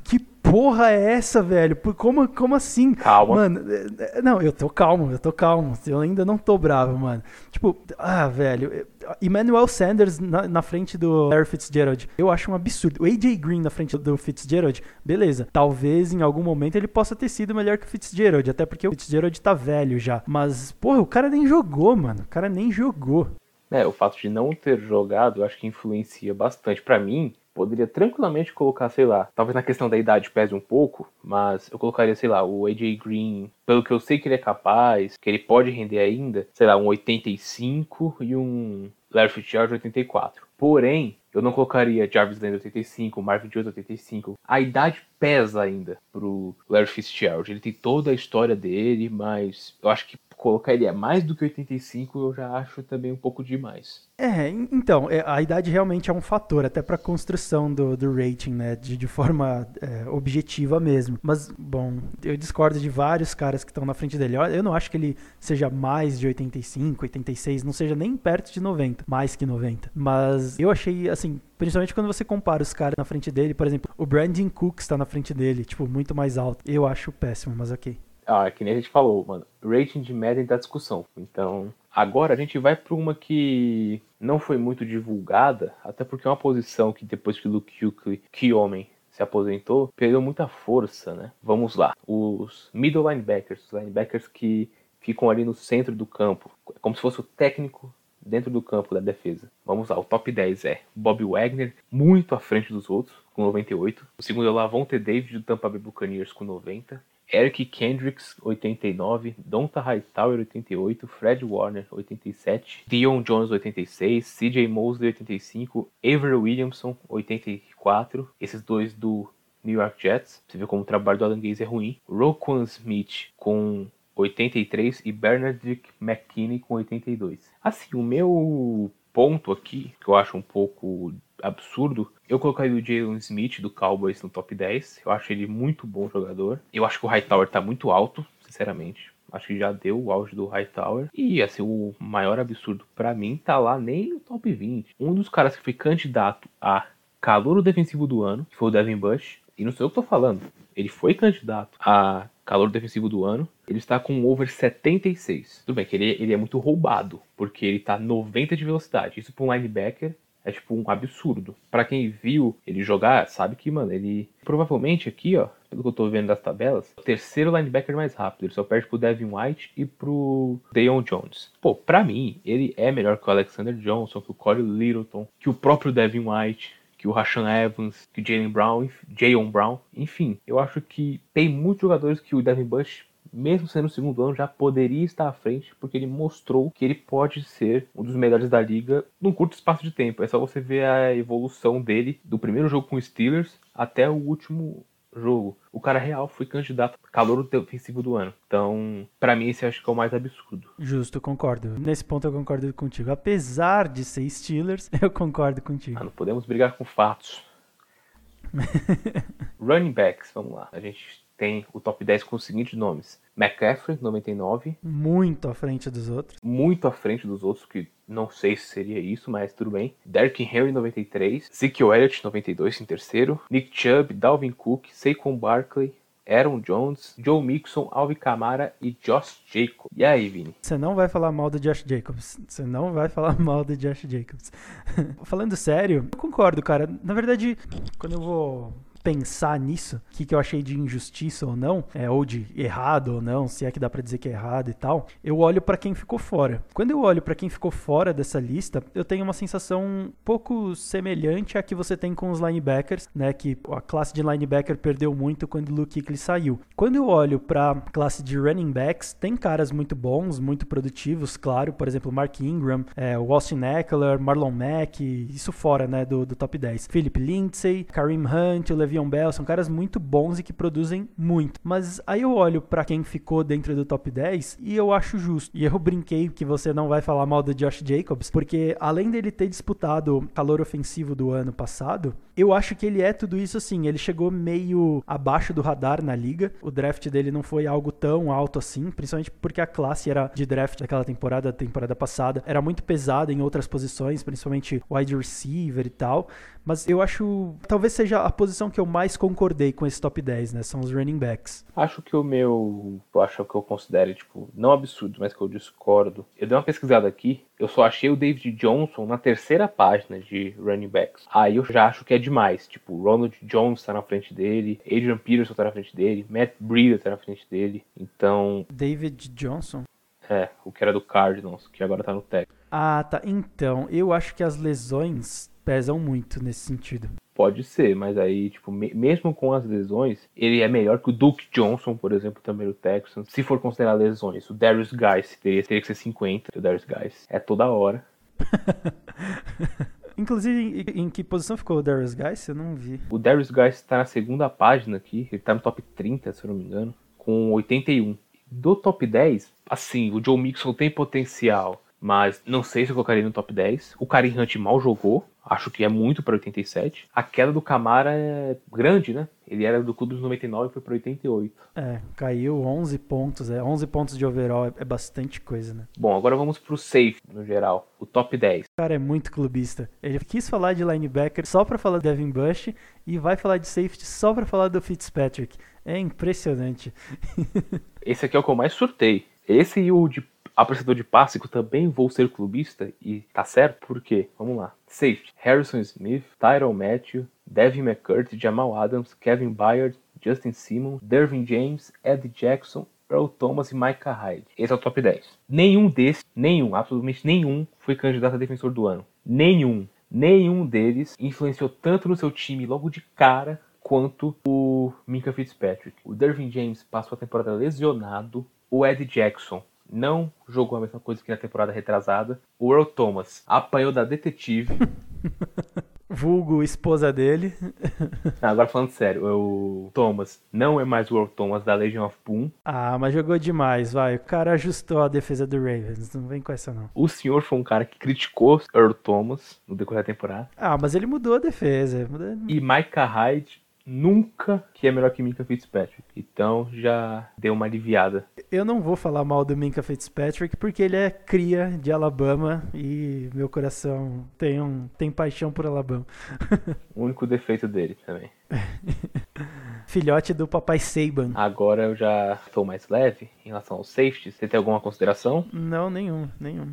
que porra é essa, velho? Como, como assim? Calma. Mano, é, é, não, eu tô calmo, eu tô calmo. Eu ainda não tô bravo, mano. Tipo, ah, velho. Emmanuel Sanders na, na, frente do Larry Fitzgerald. Eu acho um absurdo. O AJ Green na frente do Fitzgerald, beleza. Talvez em algum momento ele possa ter sido melhor que o Fitzgerald, até porque o Fitzgerald tá velho já. Mas, porra, o cara nem jogou, mano. O cara nem jogou. É, o fato de não ter jogado, eu acho que influencia bastante. para mim, poderia tranquilamente colocar, sei lá, talvez na questão da idade pese um pouco, mas eu colocaria, sei lá, o AJ Green, pelo que eu sei que ele é capaz, que ele pode render ainda, sei lá, um 85 e um Larry Fitzgerald 84. Porém, eu não colocaria Jarvis Landry 85, Marvin Jones 85. A idade pesa ainda pro Larry Fitzgerald. Ele tem toda a história dele, mas eu acho que colocar ele a mais do que 85 eu já acho também um pouco demais. É, então, é, a idade realmente é um fator, até para construção do, do rating, né, de, de forma é, objetiva mesmo. Mas, bom, eu discordo de vários caras que estão na frente dele. Eu não acho que ele seja mais de 85, 86, não seja nem perto de 90, mais que 90. Mas eu achei, assim, principalmente quando você compara os caras na frente dele, por exemplo, o Brandon Cook está na frente dele, tipo, muito mais alto. Eu acho péssimo, mas ok. Ah, que nem a gente falou, mano. Rating de Madden da discussão. Então, agora a gente vai para uma que não foi muito divulgada, até porque é uma posição que depois que Luke Kuechly, que homem, se aposentou, perdeu muita força, né? Vamos lá. Os middle linebackers, os linebackers que ficam ali no centro do campo, como se fosse o técnico dentro do campo da defesa. Vamos lá, o top 10 é Bob Wagner, muito à frente dos outros, com 98. O segundo é Lavonte David do Tampa Bay Buccaneers com 90. Eric Kendricks, 89, Donta Hightower, 88, Fred Warner, 87, Dion Jones, 86, CJ Mosley, 85, Avery Williamson, 84, esses dois do New York Jets. Você vê como o trabalho do Alan Gaze é ruim. Roquan Smith com 83 e Bernard McKinney com 82. Assim, o meu ponto aqui, que eu acho um pouco absurdo, eu colocaria o Jalen Smith do Cowboys no top 10. Eu acho ele muito bom jogador. Eu acho que o Hightower tá muito alto, sinceramente. Acho que já deu o auge do Hightower. E assim, o maior absurdo para mim tá lá nem no top 20. Um dos caras que foi candidato a calor defensivo do ano, que foi o Devin Bush. E não sei o que eu tô falando. Ele foi candidato a calor defensivo do ano. Ele está com um over 76. Tudo bem que ele, ele é muito roubado, porque ele tá 90 de velocidade. Isso para um linebacker é tipo um absurdo. Para quem viu ele jogar, sabe que, mano, ele provavelmente aqui, ó, pelo que eu tô vendo das tabelas, o terceiro linebacker mais rápido. Ele só perde pro Devin White e pro Deion Jones. Pô, pra mim, ele é melhor que o Alexander Johnson, que o Corey Littleton, que o próprio Devin White, que o Rashan Evans, que o Jalen Brown, Jayon Brown. Enfim, eu acho que tem muitos jogadores que o Devin Bush mesmo sendo o segundo ano, já poderia estar à frente, porque ele mostrou que ele pode ser um dos melhores da liga num curto espaço de tempo. É só você ver a evolução dele do primeiro jogo com os Steelers até o último jogo. O cara real foi candidato calor defensivo do ano. Então, para mim, esse acho que é o mais absurdo. Justo, concordo. Nesse ponto eu concordo contigo. Apesar de ser Steelers, eu concordo contigo. Ah, não podemos brigar com fatos. Running backs, vamos lá. A gente tem o top 10 com os seguintes nomes: McCaffrey, 99. Muito à frente dos outros. Muito à frente dos outros, que não sei se seria isso, mas tudo bem. Derrick Henry, 93. Ezekiel Elliott, 92 em terceiro. Nick Chubb, Dalvin Cook, Saquon Barkley, Aaron Jones, Joe Mixon, Alvin Kamara e Josh Jacobs. E aí, Vini? Você não vai falar mal do Josh Jacobs. Você não vai falar mal do Josh Jacobs. Falando sério, eu concordo, cara. Na verdade, quando eu vou pensar nisso, o que, que eu achei de injustiça ou não, é, ou de errado ou não, se é que dá para dizer que é errado e tal, eu olho para quem ficou fora. Quando eu olho para quem ficou fora dessa lista, eu tenho uma sensação um pouco semelhante à que você tem com os linebackers, né, que a classe de linebacker perdeu muito quando o Luke Kuechly saiu. Quando eu olho para classe de running backs, tem caras muito bons, muito produtivos, claro, por exemplo, Mark Ingram, é, Austin Eckler, Marlon Mack, isso fora, né, do, do top 10. Philip Lindsay, Kareem Hunt, o Le'Veon Bell, são caras muito bons e que produzem muito. Mas aí eu olho para quem ficou dentro do top 10 e eu acho justo. E eu brinquei que você não vai falar mal do Josh Jacobs, porque além dele ter disputado o calor ofensivo do ano passado, eu acho que ele é tudo isso assim. Ele chegou meio abaixo do radar na liga. O draft dele não foi algo tão alto assim, principalmente porque a classe era de draft daquela temporada, da temporada passada, era muito pesada em outras posições, principalmente wide receiver e tal. Mas eu acho. Talvez seja a posição que eu mais concordei com esse top 10, né? São os running backs. Acho que o meu. Eu acho que eu considero, tipo, não absurdo, mas que eu discordo. Eu dei uma pesquisada aqui, eu só achei o David Johnson na terceira página de running backs. Aí eu já acho que é demais. Tipo, Ronald Jones tá na frente dele, Adrian Peterson tá na frente dele, Matt Breida tá na frente dele. Então. David Johnson? É, o que era do Cardinals, que agora tá no Tech. Ah, tá. Então, eu acho que as lesões pesam muito nesse sentido. Pode ser, mas aí, tipo, me mesmo com as lesões, ele é melhor que o Duke Johnson, por exemplo, também do Texans. Se for considerar lesões, o Darius Guys teria, teria que ser 50, o Darius Guys. É toda hora. Inclusive, em, em, que posição ficou o Darius Guys? Eu não vi. O Darius Guys está na segunda página aqui, ele tá no top 30, se eu não me engano, com 81. Do top 10, assim, o Joe Mixon tem potencial, mas não sei se eu colocaria no top 10. O Karim Hunt mal jogou, acho que é muito para 87. A queda do Camara é grande, né? Ele era do clube dos 99 e foi para 88. É, caiu 11 pontos, é 11 pontos de overall, é, é bastante coisa, né? Bom, agora vamos pro safe no geral, o top 10. O cara é muito clubista. Ele quis falar de linebacker só para falar do Devin Bush e vai falar de safety só para falar do Fitzpatrick. É impressionante. Esse aqui é o que eu mais surtei. Esse e o de apreciador de passe, que eu também vou ser clubista, e tá certo, por quê? Vamos lá. Safety, Harrison Smith, Tyron Matthew, Devin McCurdy, Jamal Adams, Kevin Byard, Justin Simmons, Dervin James, Ed Jackson, Earl Thomas e Micah Hyde. Esse é o top 10. Nenhum desses, nenhum, absolutamente nenhum, foi candidato a defensor do ano. Nenhum. Nenhum deles influenciou tanto no seu time logo de cara quanto o Minka Fitzpatrick. O Dervin James passou a temporada lesionado. O Ed Jackson não jogou a mesma coisa que na temporada retrasada. O Earl Thomas apanhou da detetive. Vulgo esposa dele. Ah, agora falando sério, o Thomas não é mais o Earl Thomas da Legion of Boom. Ah, mas jogou demais, vai. O cara ajustou a defesa do Ravens. Não vem com essa, não. O senhor foi um cara que criticou Earl Thomas no decorrer da temporada. Ah, mas ele mudou a defesa. Mudou... E Micah Hyde nunca que é melhor que Minka Fitzpatrick. Então já deu uma aliviada. Eu não vou falar mal do Minka Fitzpatrick porque ele é cria de Alabama e meu coração tem, um, tem paixão por Alabama. o único defeito dele também. Filhote do papai Saban. Agora eu já estou mais leve em relação ao safety. Você tem alguma consideração? Não, nenhum, nenhum.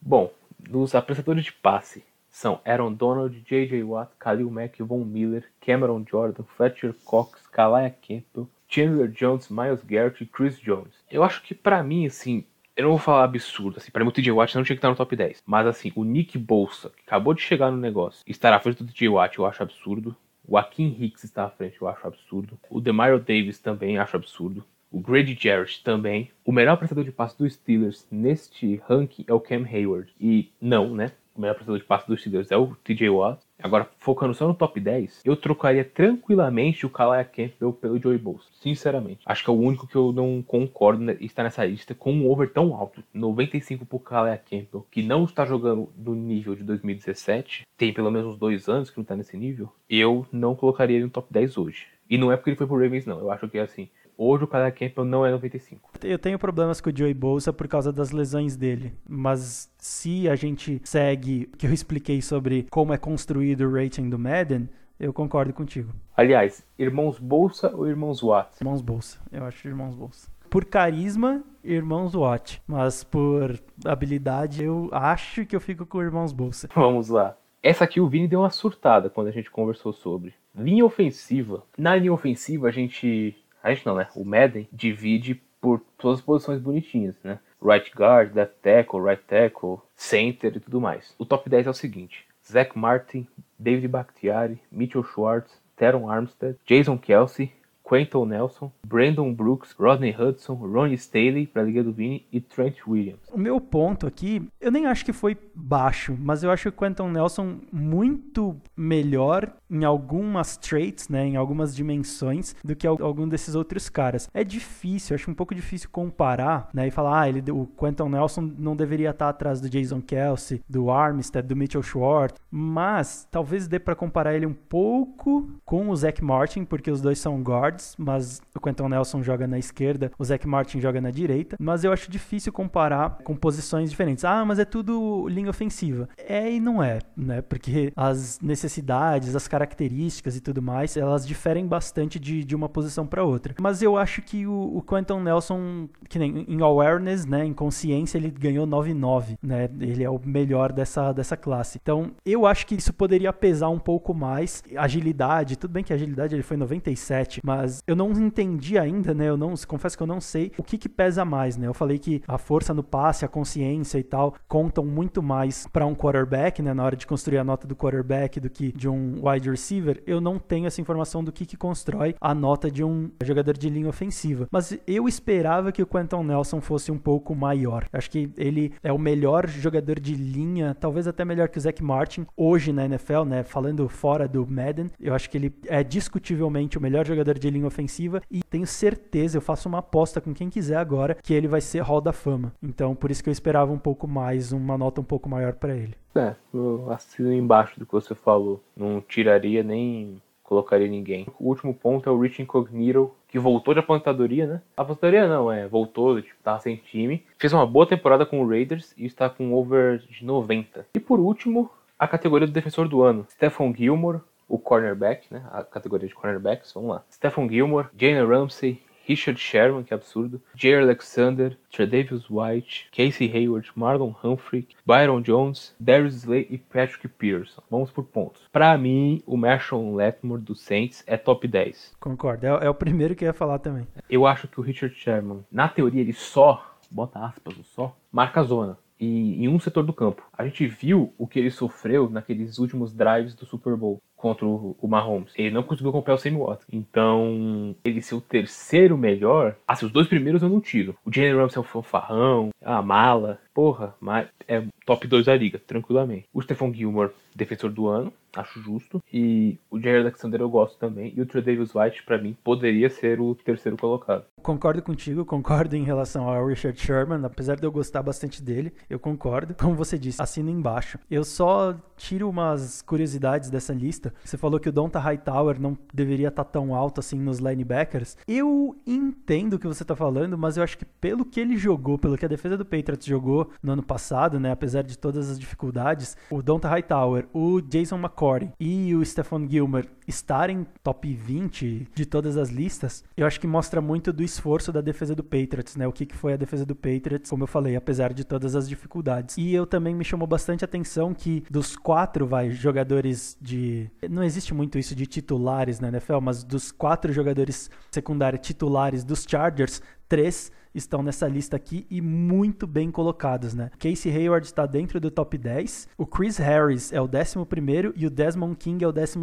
Bom, nos apresentadores de passe, são Aaron Donald, J.J. Watt, Khalil Mack, Von Miller, Cameron Jordan, Fletcher Cox, Kalaya Campbell, Chandler Jones, Miles Garrett e Chris Jones. Eu acho que para mim, assim, eu não vou falar absurdo, assim, pra mim o TJ Watt não tinha que estar no top 10. Mas assim, o Nick Bolsa, que acabou de chegar no negócio, estar à frente do TJ Watt, eu acho absurdo. O Akin Hicks está à frente, eu acho absurdo. O Demario Davis também acho absurdo. O Grady Jarrett também. O melhor prestador de passe dos Steelers neste ranking é o Cam Hayward. E não, né? O melhor prestador de passe dos Steelers é o TJ Watt. Agora, focando só no top 10, eu trocaria tranquilamente o Kalaya Campbell pelo Joey Bosa. Sinceramente. Acho que é o único que eu não concordo em estar nessa lista com um over tão alto. 95 pro Kalaya Campbell, que não está jogando no nível de 2017. Tem pelo menos uns dois anos que não está nesse nível. Eu não colocaria ele no top 10 hoje. E não é porque ele foi pro Ravens, não. Eu acho que é assim. Hoje o Calais Campbell não é 95. Eu tenho problemas com o Joey Bolsa por causa das lesões dele, mas se a gente segue o que eu expliquei sobre como é construído o rating do Madden, eu concordo contigo. Aliás, irmãos Bolsa ou irmãos Watts? Irmãos Bolsa, eu acho irmãos Bolsa. Por carisma, irmãos Watt, mas por habilidade, eu acho que eu fico com irmãos Bolsa. Vamos lá. Essa aqui o Vini deu uma surtada quando a gente conversou sobre. Linha ofensiva. Na linha ofensiva a gente a gente não, né? O Madden divide por todas as posições bonitinhas, né? Right guard, left tackle, right tackle, center e tudo mais. O top 10 é o seguinte: Zach Martin, David Bakhtiari, Mitchell Schwartz, Teron Armstead, Jason Kelsey, Quentin Nelson, Brandon Brooks, Rodney Hudson, Ronnie Staley para a Liga do Vini e Trent Williams. O meu ponto aqui, eu nem acho que foi baixo, mas eu acho o Quentin Nelson muito melhor em algumas traits, né, em algumas dimensões do que algum desses outros caras. É difícil, acho um pouco difícil comparar, né, e falar, ah, ele, o Quentin Nelson não deveria estar atrás do Jason Kelsey, do Armstead, do Mitchell Schwartz, mas talvez dê para comparar ele um pouco com o Zach Martin, porque os dois são guards mas o Quentin Nelson joga na esquerda, o Zach Martin joga na direita, mas eu acho difícil comparar com posições diferentes. Ah, mas é tudo linha ofensiva. É e não é, né? Porque as necessidades, as características e tudo mais, elas diferem bastante de, de uma posição para outra. Mas eu acho que o, o Quentin Nelson, que nem em awareness, né, em consciência, ele ganhou 9-9, né? Ele é o melhor dessa, dessa classe. Então, eu acho que isso poderia pesar um pouco mais. Agilidade, tudo bem que agilidade ele foi 97, mas mas eu não entendi ainda, né? Eu não, confesso que eu não sei o que, que pesa mais, né? Eu falei que a força no passe, a consciência e tal contam muito mais para um quarterback, né? Na hora de construir a nota do quarterback do que de um wide receiver. Eu não tenho essa informação do que, que constrói a nota de um jogador de linha ofensiva. Mas eu esperava que o Quentin Nelson fosse um pouco maior. Acho que ele é o melhor jogador de linha, talvez até melhor que o Zach Martin hoje na NFL, né? Falando fora do Madden, eu acho que ele é discutivelmente o melhor jogador de linha ofensiva e tenho certeza, eu faço uma aposta com quem quiser agora, que ele vai ser Hall da Fama. Então, por isso que eu esperava um pouco mais, uma nota um pouco maior para ele. É, eu assino embaixo do que você falou. Não tiraria nem colocaria ninguém. O último ponto é o Rich Incognito, que voltou de aposentadoria, né? Aposentadoria não, é, voltou, tipo, tava sem time. Fez uma boa temporada com o Raiders e está com over de 90. E por último, a categoria do defensor do ano. Stephon Gilmore, o cornerback, né? A categoria de cornerbacks, vamos lá. Stephen Gilmore, Jane Ramsey, Richard Sherman, que é absurdo, Jay Alexander, Tredavious White, Casey Hayward, Marlon Humphrey, Byron Jones, Darius Slay e Patrick Pearson. Vamos por pontos. Para mim, o Marshall Letmore do Saints é top 10. Concordo, é, é, o primeiro que eu ia falar também. Eu acho que o Richard Sherman, na teoria, ele só, bota aspas, só, marca a zona e em um setor do campo. A gente viu o que ele sofreu naqueles últimos drives do Super Bowl contra o, Mahomes. Ele não conseguiu acompanhar o Sammy Watkins. Então, ele ser o terceiro melhor, assim, os dois primeiros eu não tiro. O Jalen Ramsey é um fanfarrão, é uma mala. Porra, mas é top 2 da liga, tranquilamente. O Stephon Gilmore, defensor do ano acho justo. E o Jair Alexander eu gosto também. E o Trey Davis White, para mim, poderia ser o terceiro colocado. Concordo contigo, concordo em relação ao Richard Sherman. Apesar de eu gostar bastante dele, eu concordo. Como você disse, assina embaixo. Eu só tiro umas curiosidades dessa lista. Você falou que o Donta Hightower não deveria estar tá tão alto assim nos linebackers. Eu entendo o que você está falando, mas eu acho que pelo que ele jogou, pelo que a defesa do Patriots jogou no ano passado, né, apesar de todas as dificuldades, o Donta Hightower, o Jason McCory e o Stephon Gilmer estarem top 20 de todas as listas, eu acho que mostra muito do esforço da defesa do Patriots, né? O que, que foi a defesa do Patriots, como eu falei, apesar de todas as dificuldades. E eu também me chamou bastante atenção que dos quatro, vai, jogadores de. Não existe muito isso de titulares na NFL, mas dos quatro jogadores secundários titulares dos Chargers, três estão nessa lista aqui e muito bem colocados, né? Casey Hayward está dentro do top 10, o Chris Harris é o 11 e o Desmond King é o 12.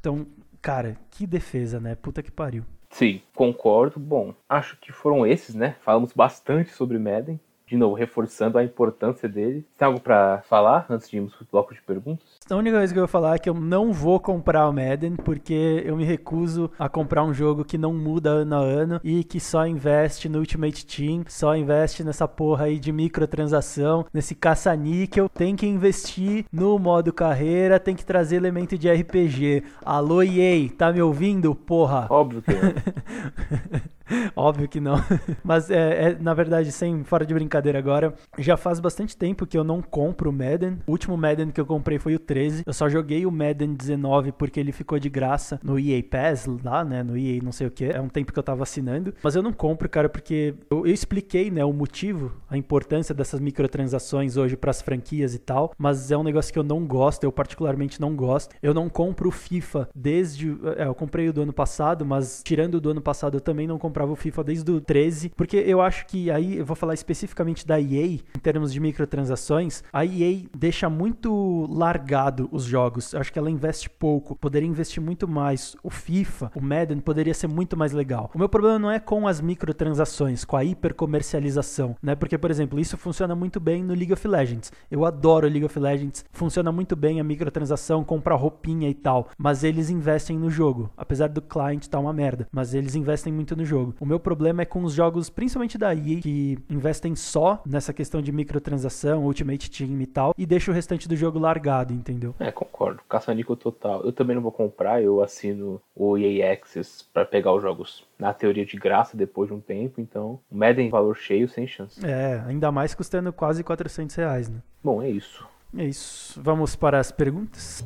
Então, cara, que defesa, né? Puta que pariu. Sim, concordo. Bom, acho que foram esses, né? Falamos bastante sobre Madden. De novo, reforçando a importância dele. Tem algo para falar antes de irmos pro bloco de perguntas? A única coisa que eu vou falar é que eu não vou comprar o Madden, porque eu me recuso a comprar um jogo que não muda ano a ano e que só investe no Ultimate Team, só investe nessa porra aí de microtransação, nesse caça-níquel. Tem que investir no modo carreira, tem que trazer elemento de RPG. Alô, EA, tá me ouvindo? Porra. Óbvio que não. Óbvio que não. Mas é, é, na verdade, sem fora de brincadeira agora, já faz bastante tempo que eu não compro o Madden. O último Madden que eu comprei foi o 13. Eu só joguei o Madden 19 porque ele ficou de graça no EA Pass lá, né? No EA não sei o que. É um tempo que eu tava assinando. Mas eu não compro, cara, porque eu, eu expliquei, né, o motivo, a importância dessas microtransações hoje para as franquias e tal. Mas é um negócio que eu não gosto, eu particularmente não gosto. Eu não compro o FIFA desde. É, eu comprei o do ano passado, mas tirando o do ano passado, eu também não comprava o FIFA desde o 13, porque eu acho que aí eu vou falar especificamente da EA em termos de microtransações, a EA deixa muito largado os jogos. Eu acho que ela investe pouco, poderia investir muito mais. O FIFA, o Madden poderia ser muito mais legal. O meu problema não é com as microtransações, com a hipercomercialização, né? Porque, por exemplo, isso funciona muito bem no League of Legends. Eu adoro League of Legends, funciona muito bem a microtransação, comprar roupinha e tal, mas eles investem no jogo, apesar do client estar tá uma merda, mas eles investem muito no jogo jogo. O meu problema é com os jogos, principalmente da EA, que investem só nessa questão de microtransação, Ultimate Team e tal, e deixa o restante do jogo largado, entendeu? É, concordo. Caça-níquel total. Eu também não vou comprar, eu assino o EA Access para pegar os jogos na teoria de graça depois de um tempo, então Madden valor cheio, sem chance. É, ainda mais custando quase 400 reais, né? Bom, é isso. É isso. Vamos para as perguntas?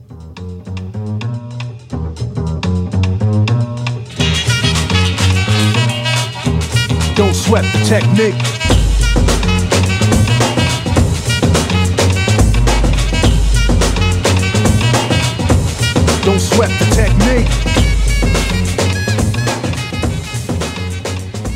Don't sweat the technique. Don't sweat the technique.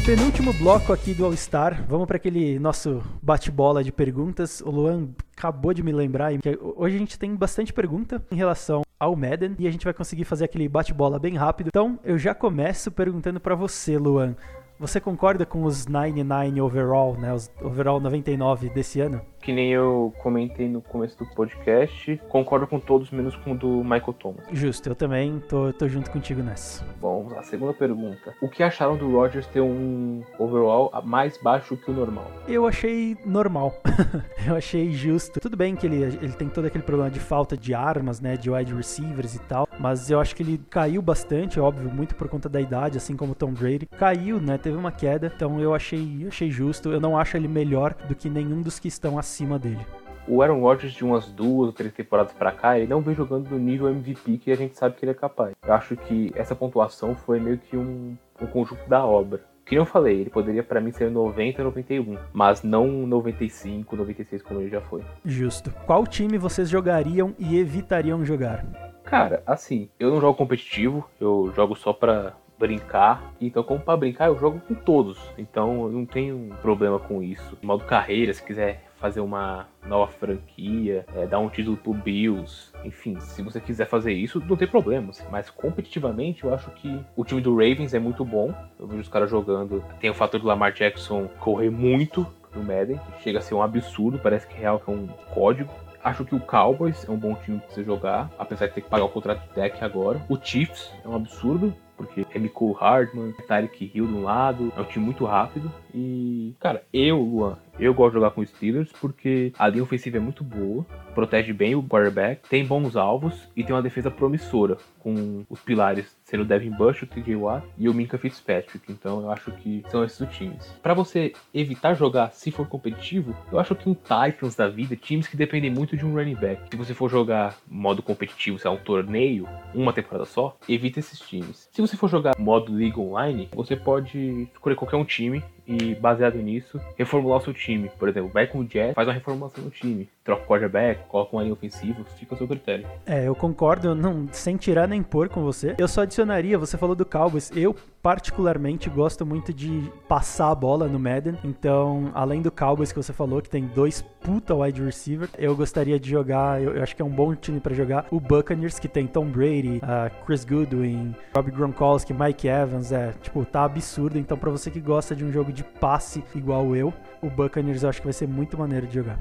Penúltimo bloco aqui do All Star. Vamos para aquele nosso bate-bola de perguntas. O Luan acabou de me lembrar que hoje a gente tem bastante pergunta em relação ao Madden e a gente vai conseguir fazer aquele bate-bola bem rápido. Então, eu já começo perguntando para você, Luan. Você concorda com os 99 overall, né? Os overall 99 desse ano? Que nem eu comentei no começo do podcast, concordo com todos, menos com o do Michael Thomas. Justo, eu também tô, tô junto contigo nessa. Bom, a segunda pergunta. O que acharam do Rodgers ter um overall mais baixo que o normal? Eu achei normal. eu achei justo. Tudo bem que ele, ele tem todo aquele problema de falta de armas, né? De wide receivers e tal. Mas eu acho que ele caiu bastante, óbvio, muito por conta da idade, assim como o Tom Brady. Caiu, né? Teve uma queda. Então eu achei, achei justo. Eu não acho ele melhor do que nenhum dos que estão acima dele. O Aaron Rodgers de umas duas ou três temporadas para cá, ele não vem jogando no nível MVP que a gente sabe que ele é capaz. Eu acho que essa pontuação foi meio que um, um conjunto da obra. Que eu falei, ele poderia para mim ser 90, 91, mas não 95, 96 como ele já foi. Justo. Qual time vocês jogariam e evitariam jogar? Cara, assim, eu não jogo competitivo, eu jogo só pra brincar. Então, como para brincar, eu jogo com todos. Então, eu não tenho problema com isso. Modo carreira, se quiser fazer uma nova franquia, é, dar um título pro Bills, enfim, se você quiser fazer isso, não tem problemas. Mas competitivamente, eu acho que o time do Ravens é muito bom. Eu vejo os caras jogando. Tem o fator do Lamar Jackson correr muito no Madden, chega a ser um absurdo, parece que real que é um código. Acho que o Cowboys é um bom time pra você jogar, apesar de ter que pagar o contrato de deck agora. O Chiefs é um absurdo, porque é Nicole Hardman, Tyreek Hill de um lado, é um time muito rápido. E, cara, eu, Luan, eu gosto de jogar com os Steelers porque a linha ofensiva é muito boa, protege bem o quarterback, tem bons alvos e tem uma defesa promissora, com os pilares sendo o Devin Bush, o TJ Watt e o Minka Fitzpatrick. Então eu acho que são esses os times. Para você evitar jogar se for competitivo, eu acho que um Titans da vida, times que dependem muito de um running back. Se você for jogar modo competitivo, se é um torneio, uma temporada só, evita esses times. Se você for jogar modo League Online, você pode escolher qualquer um time e baseado nisso, reformular o seu time. Por exemplo, vai com o Jazz, faz uma reformulação no time. Troca o quarterback, coloca uma linha ofensiva, fica ao seu critério. É, eu concordo, não, sem tirar nem pôr com você. Eu só adicionaria, você falou do Cowboys, eu particularmente gosto muito de passar a bola no Madden, então, além do Cowboys que você falou, que tem dois puta wide receiver, eu gostaria de jogar, eu, eu acho que é um bom time para jogar, o Buccaneers, que tem Tom Brady, uh, Chris Goodwin, Rob Gronkowski, Mike Evans, é, tipo, tá absurdo, então para você que gosta de um jogo de passe igual eu, o Buccaneers eu acho que vai ser muito maneiro de jogar.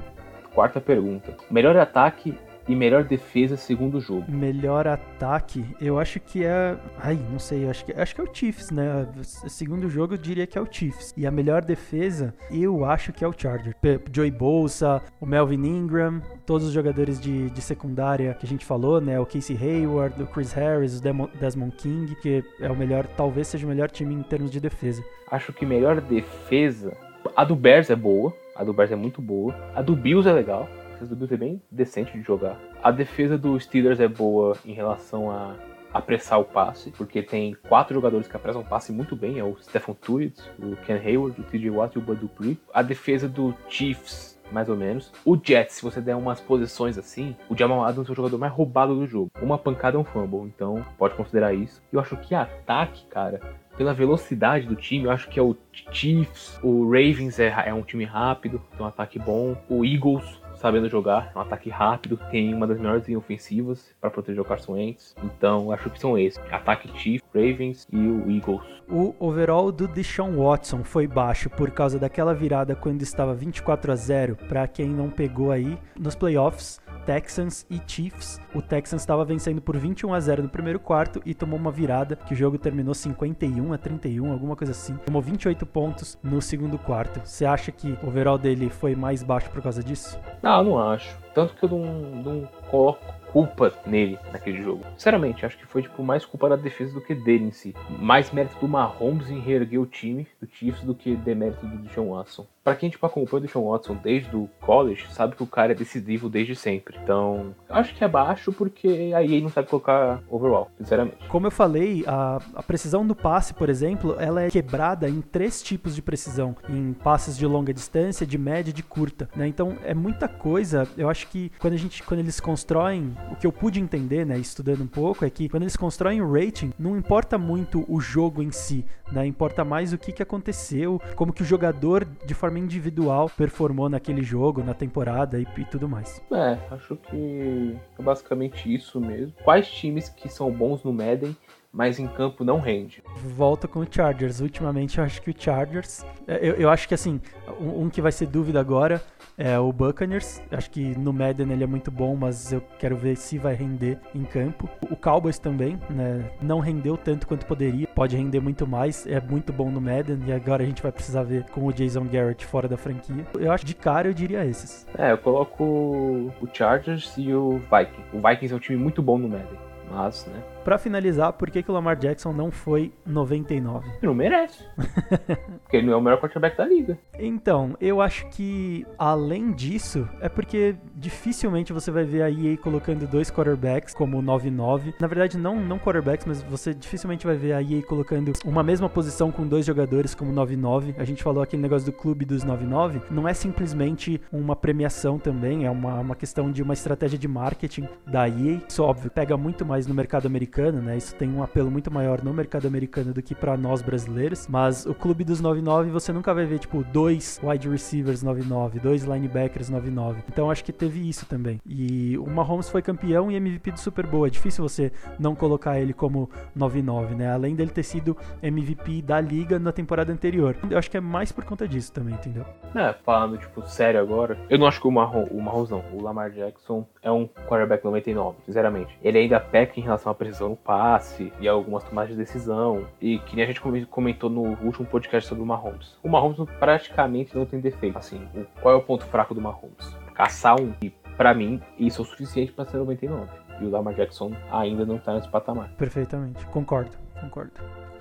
Quarta pergunta. Melhor ataque e melhor defesa segundo jogo. Melhor ataque, eu acho que é. Ai, não sei, acho que, acho que é o Chiefs, né? Segundo jogo, eu diria que é o Chiefs. E a melhor defesa, eu acho que é o Charger. Joey Bolsa, o Melvin Ingram, todos os jogadores de, de secundária que a gente falou, né? O Casey Hayward, o Chris Harris, o Desmond King, que é o melhor, talvez seja o melhor time em termos de defesa. Acho que melhor defesa. A do Bears é boa. A do Bears é muito boa. A do Bills é legal defesa do Bills é bem decente de jogar. A defesa dos Steelers é boa em relação a apressar o passe, porque tem quatro jogadores que apressam o passe muito bem, é o Stephen Tuitt, o Ken Hayward, o TJ Watt e o Bud Dupree. A defesa do Chiefs mais ou menos. O Jets, se você der umas posições assim, o Jamal Adams é o jogador mais roubado do jogo. Uma pancada é um fumble, então pode considerar isso. Eu acho que ataque, cara, pela velocidade do time, eu acho que é o Chiefs, o Ravens é, é um time rápido, tem um ataque bom, o Eagles sabendo jogar, é um ataque rápido, tem uma das melhores linhas ofensivas para proteger o Carson Wentz. Então, acho que são esses: ataque Chiefs, Ravens e o Eagles. O overall do Deshaun Watson foi baixo por causa daquela virada quando estava 24 a 0, para quem não pegou aí nos playoffs. Texans e Chiefs. O Texans estava vencendo por 21 a 0 no primeiro quarto e tomou uma virada que o jogo terminou 51 a 31, alguma coisa assim. Tomou 28 pontos no segundo quarto. Você acha que o overall dele foi mais baixo por causa disso? Não, não acho. Tanto que eu não, não coloco culpa nele naquele jogo. Sinceramente, acho que foi tipo mais culpa da defesa do que dele em si. Mais mérito do Mahomes em reerguer o time do Chiefs do que demérito do Deshaun Watson. Para quem tipo acompanha o Deshaun Watson desde o college, sabe que o cara é decisivo desde sempre. Então, acho que é baixo porque aí ele não sabe colocar overall, sinceramente. Como eu falei, a, a precisão do passe, por exemplo, ela é quebrada em três tipos de precisão, em passes de longa distância, de média e de curta, né? Então, é muita coisa. Eu acho que quando a gente quando eles constroem o que eu pude entender, né, estudando um pouco, é que quando eles constroem o rating, não importa muito o jogo em si, né? Importa mais o que, que aconteceu, como que o jogador, de forma individual, performou naquele jogo, na temporada e, e tudo mais. É, acho que é basicamente isso mesmo. Quais times que são bons no Madden mas em campo não rende. Volta com o Chargers. Ultimamente eu acho que o Chargers. É, eu, eu acho que assim, um, um, que vai ser dúvida agora é o Buccaneers. Acho que no Madden ele é muito bom, mas eu quero ver se vai render em campo. O Cowboys também, né? Não rendeu tanto quanto poderia. Pode render muito mais. É muito bom no Madden. E agora a gente vai precisar ver com o Jason Garrett fora da franquia. Eu acho de cara eu diria esses. É, eu coloco o Chargers e o Vikings. O Vikings é um time muito bom no Madden. Mas, né? Para finalizar, por que, que o Lamar Jackson não foi 99? Ele não merece. porque ele não é o melhor quarterback da liga. Então, eu acho que além disso, é porque dificilmente você vai ver a EA colocando dois quarterbacks como 99. Na verdade, não, não quarterbacks, mas você dificilmente vai ver a EA colocando uma mesma posição com dois jogadores como 99. A gente falou aquele negócio do clube dos 99. Não é simplesmente uma premiação também, é uma, uma questão de uma estratégia de marketing da EA. Isso, óbvio, pega muito mais no mercado americano americana, né? Isso tem um apelo muito maior no mercado americano do que para nós brasileiros. Mas o clube dos 99 você nunca vai ver, tipo, dois wide receivers 99, dois linebackers 99. Então acho que teve isso também. E o Mahomes foi campeão e MVP do Super Bowl. É difícil você não colocar ele como 99, né? Além dele ter sido MVP da liga na temporada anterior. Eu acho que é mais por conta disso também, entendeu? É, falando, tipo, sério agora, eu não acho que o Mahomes, o Mahomes não, o Lamar Jackson é um quarterback 99, sinceramente. Ele ainda peca em relação à precisão no passe e algumas tomadas de decisão. E que nem a gente comentou no último podcast sobre o Mahomes. O Mahomes praticamente não tem defeito. Assim, qual é o ponto fraco do Mahomes? Caçar um. E pra mim, isso é o suficiente para ser 99. E o Lamar Jackson ainda não tá nesse patamar. Perfeitamente, concordo, concordo.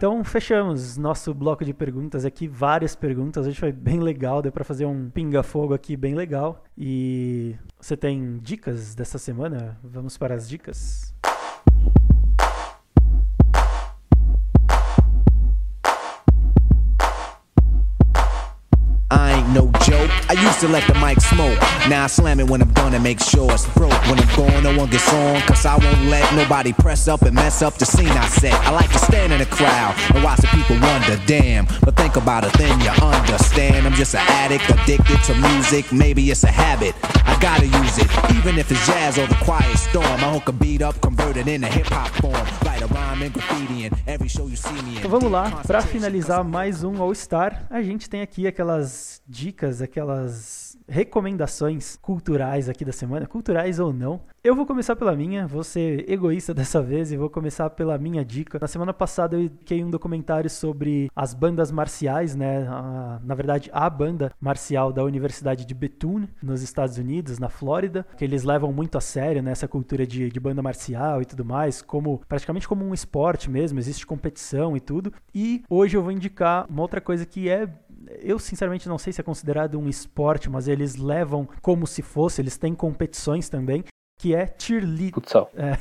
Então fechamos nosso bloco de perguntas aqui, várias perguntas. Hoje foi bem legal, deu para fazer um pinga-fogo aqui bem legal. E você tem dicas dessa semana? Vamos para as dicas? No joke. I used to let the mic smoke. Now I slam it when I'm done and make sure it's broke. When I'm gone, no one gets on, cause I won't let nobody press up and mess up the scene I set. I like to stand in the crowd and watch the people wonder, damn. But think about it, then you understand. I'm just an addict, addicted to music. Maybe it's a habit. I gotta use it, even if it's jazz or the quiet storm. I hook a beat up, convert it into hip hop form. Write a rhyme and graffiti in every show you see me in. Então vamos lá, para finalizar mais um All Star, a gente tem aqui aquelas dicas, aquelas recomendações culturais aqui da semana, culturais ou não. Eu vou começar pela minha, vou ser egoísta dessa vez e vou começar pela minha dica. Na semana passada eu indiquei um documentário sobre as bandas marciais, né? A, na verdade, a banda marcial da Universidade de Bethune, nos Estados Unidos, na Flórida, que eles levam muito a sério né, essa cultura de, de banda marcial e tudo mais, como praticamente como um esporte mesmo, existe competição e tudo. E hoje eu vou indicar uma outra coisa que é eu sinceramente não sei se é considerado um esporte, mas eles levam como se fosse, eles têm competições também, que é cheerleading. Futsal. É.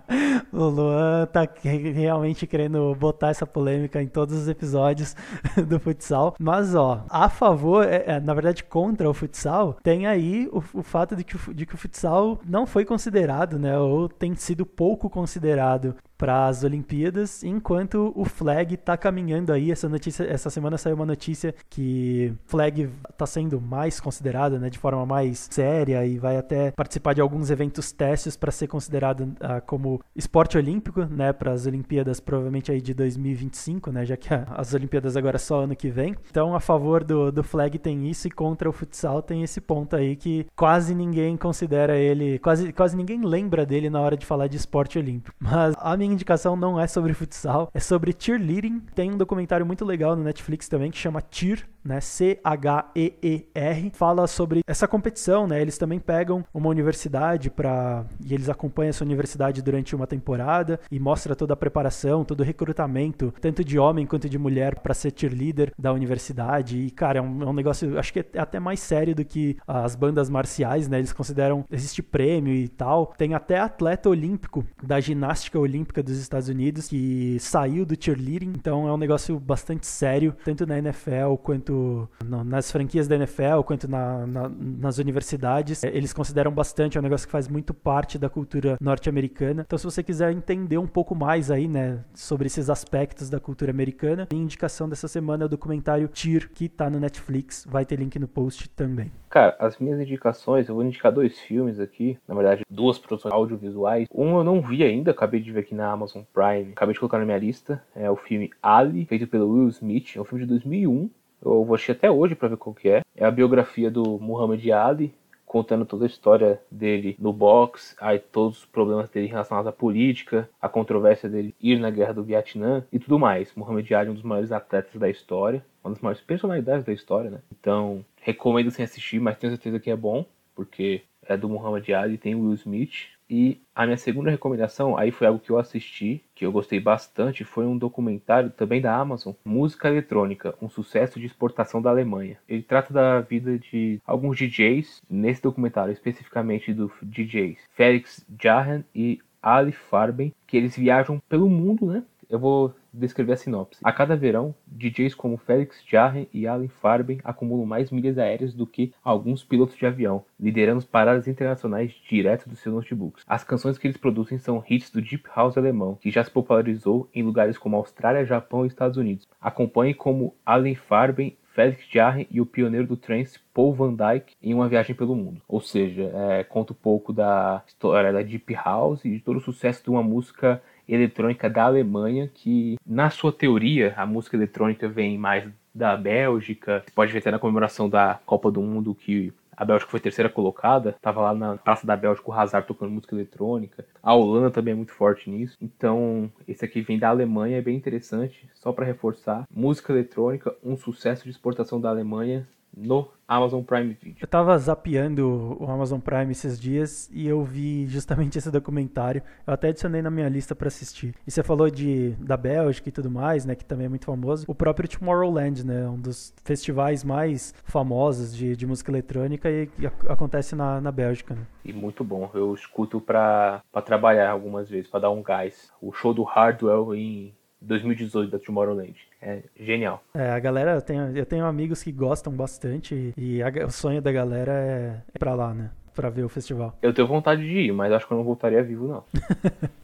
o Luan tá realmente querendo botar essa polêmica em todos os episódios do futsal. Mas, ó, a favor, é, é, na verdade, contra o futsal, tem aí o, o fato de que o, de que o futsal não foi considerado, né? Ou tem sido pouco considerado para as Olimpíadas, enquanto o flag está caminhando aí. Essa notícia, essa semana saiu uma notícia que flag está sendo mais considerado, né, de forma mais séria e vai até participar de alguns eventos testes para ser considerado uh, como esporte olímpico, né, para as Olimpíadas provavelmente aí de 2025, né, já que as Olimpíadas agora é só ano que vem. Então, a favor do, do flag tem isso e contra o futsal tem esse ponto aí que quase ninguém considera ele, quase, quase ninguém lembra dele na hora de falar de esporte olímpico. Mas a minha minha indicação não é sobre futsal, é sobre cheerleading. Tem um documentário muito legal no Netflix também que chama Cheer, né? C-H-E-E-R. Fala sobre essa competição, né? Eles também pegam uma universidade para e eles acompanham essa universidade durante uma temporada e mostra toda a preparação, todo o recrutamento, tanto de homem quanto de mulher para ser cheerleader da universidade. E cara, é um, é um, negócio, acho que é até mais sério do que as bandas marciais, né? Eles consideram existe prêmio e tal. Tem até atleta olímpico da ginástica olímpica dos Estados Unidos que saiu do cheerleading, então é um negócio bastante sério, tanto na NFL quanto no, nas franquias da NFL, quanto na, na, nas universidades. É, eles consideram bastante, é um negócio que faz muito parte da cultura norte-americana. Então, se você quiser entender um pouco mais aí, né, sobre esses aspectos da cultura americana, a indicação dessa semana é o documentário Cheer, que tá no Netflix, vai ter link no post também. Cara, as minhas indicações, eu vou indicar dois filmes aqui, na verdade, duas produções audiovisuais. Um eu não vi ainda, acabei de ver aqui na Amazon Prime, acabei de colocar na minha lista. É o filme Ali, feito pelo Will Smith, é um filme de 2001. Eu vou assistir até hoje para ver qual que é. É a biografia do Muhammad Ali, contando toda a história dele no boxe, aí todos os problemas dele relacionados à política, a controvérsia dele ir na guerra do Vietnã e tudo mais. Muhammad Ali é um dos maiores atletas da história, uma das maiores personalidades da história, né? Então, recomendo sem assistir, mas tenho certeza que é bom, porque é do Muhammad Ali, tem Will Smith. E a minha segunda recomendação, aí foi algo que eu assisti, que eu gostei bastante, foi um documentário também da Amazon, Música Eletrônica, um sucesso de exportação da Alemanha. Ele trata da vida de alguns DJs, nesse documentário especificamente do DJs Felix Jahan e Ali Farben, que eles viajam pelo mundo, né? Eu vou descrever a sinopse. A cada verão, DJs como Felix Jarre e Alan Farben acumulam mais milhas aéreas do que alguns pilotos de avião, liderando paradas internacionais direto dos seus notebooks. As canções que eles produzem são hits do Deep House alemão, que já se popularizou em lugares como Austrália, Japão e Estados Unidos. Acompanhe como Alan Farben Felix Jarre e o pioneiro do trance Paul Van Dyke em uma viagem pelo mundo. Ou seja, é, conta um pouco da história da Deep House e de todo o sucesso de uma música eletrônica da Alemanha, que na sua teoria a música eletrônica vem mais da Bélgica. Você pode ver até na comemoração da Copa do Mundo que a Bélgica foi terceira colocada, tava lá na Praça da Bélgica o Hazard tocando música eletrônica. A Holanda também é muito forte nisso. Então, esse aqui vem da Alemanha, é bem interessante, só para reforçar. Música eletrônica, um sucesso de exportação da Alemanha no Amazon Prime Video. Eu tava zapeando o Amazon Prime esses dias e eu vi justamente esse documentário. Eu até adicionei na minha lista para assistir. E você falou de da Bélgica e tudo mais, né, que também é muito famoso. O próprio Tomorrowland, né, um dos festivais mais famosos de, de música eletrônica e, e acontece na, na Bélgica. Né? E muito bom. Eu escuto para trabalhar algumas vezes, para dar um gás. O show do Hardwell em 2018 da Tomorrowland. É genial. É, a galera, eu tenho, eu tenho amigos que gostam bastante e a, o sonho da galera é, é ir pra lá, né? Pra ver o festival. Eu tenho vontade de ir, mas acho que eu não voltaria vivo, não.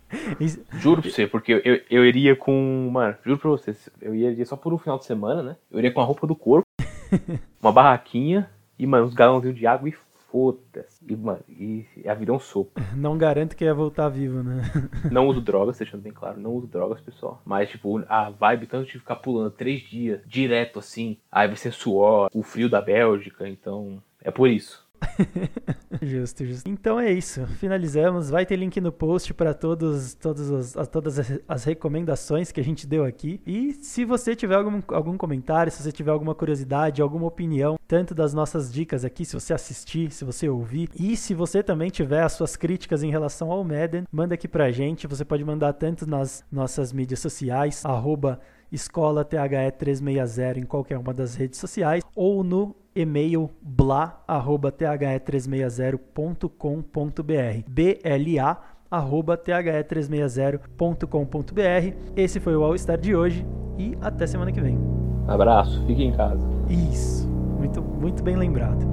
Juro pra você, porque eu, eu iria com. Mano, juro pra vocês, eu iria só por um final de semana, né? Eu iria com a roupa do corpo, uma barraquinha e, mano, uns galãozinhos de água e foda-se. E, mano, e a vida é um sopro. Não garanto que ia voltar vivo, né? não uso drogas, deixando bem claro, não uso drogas, pessoal. Mas, tipo, a vibe tanto de ficar pulando três dias direto assim, aí vai ser suor, o frio da Bélgica, então é por isso. justo, justo. Então é isso. Finalizamos. Vai ter link no post para todos, todos as, todas as recomendações que a gente deu aqui. E se você tiver algum, algum comentário, se você tiver alguma curiosidade, alguma opinião, tanto das nossas dicas aqui, se você assistir, se você ouvir, e se você também tiver as suas críticas em relação ao Madden, manda aqui pra gente. Você pode mandar tanto nas nossas mídias sociais, arroba escola THE360 em qualquer uma das redes sociais, ou no e-mail bla@the360.com.br. BLA arroba the360.com.br. Esse foi o All Star de hoje e até semana que vem. Abraço, fique em casa. Isso, muito, muito bem lembrado.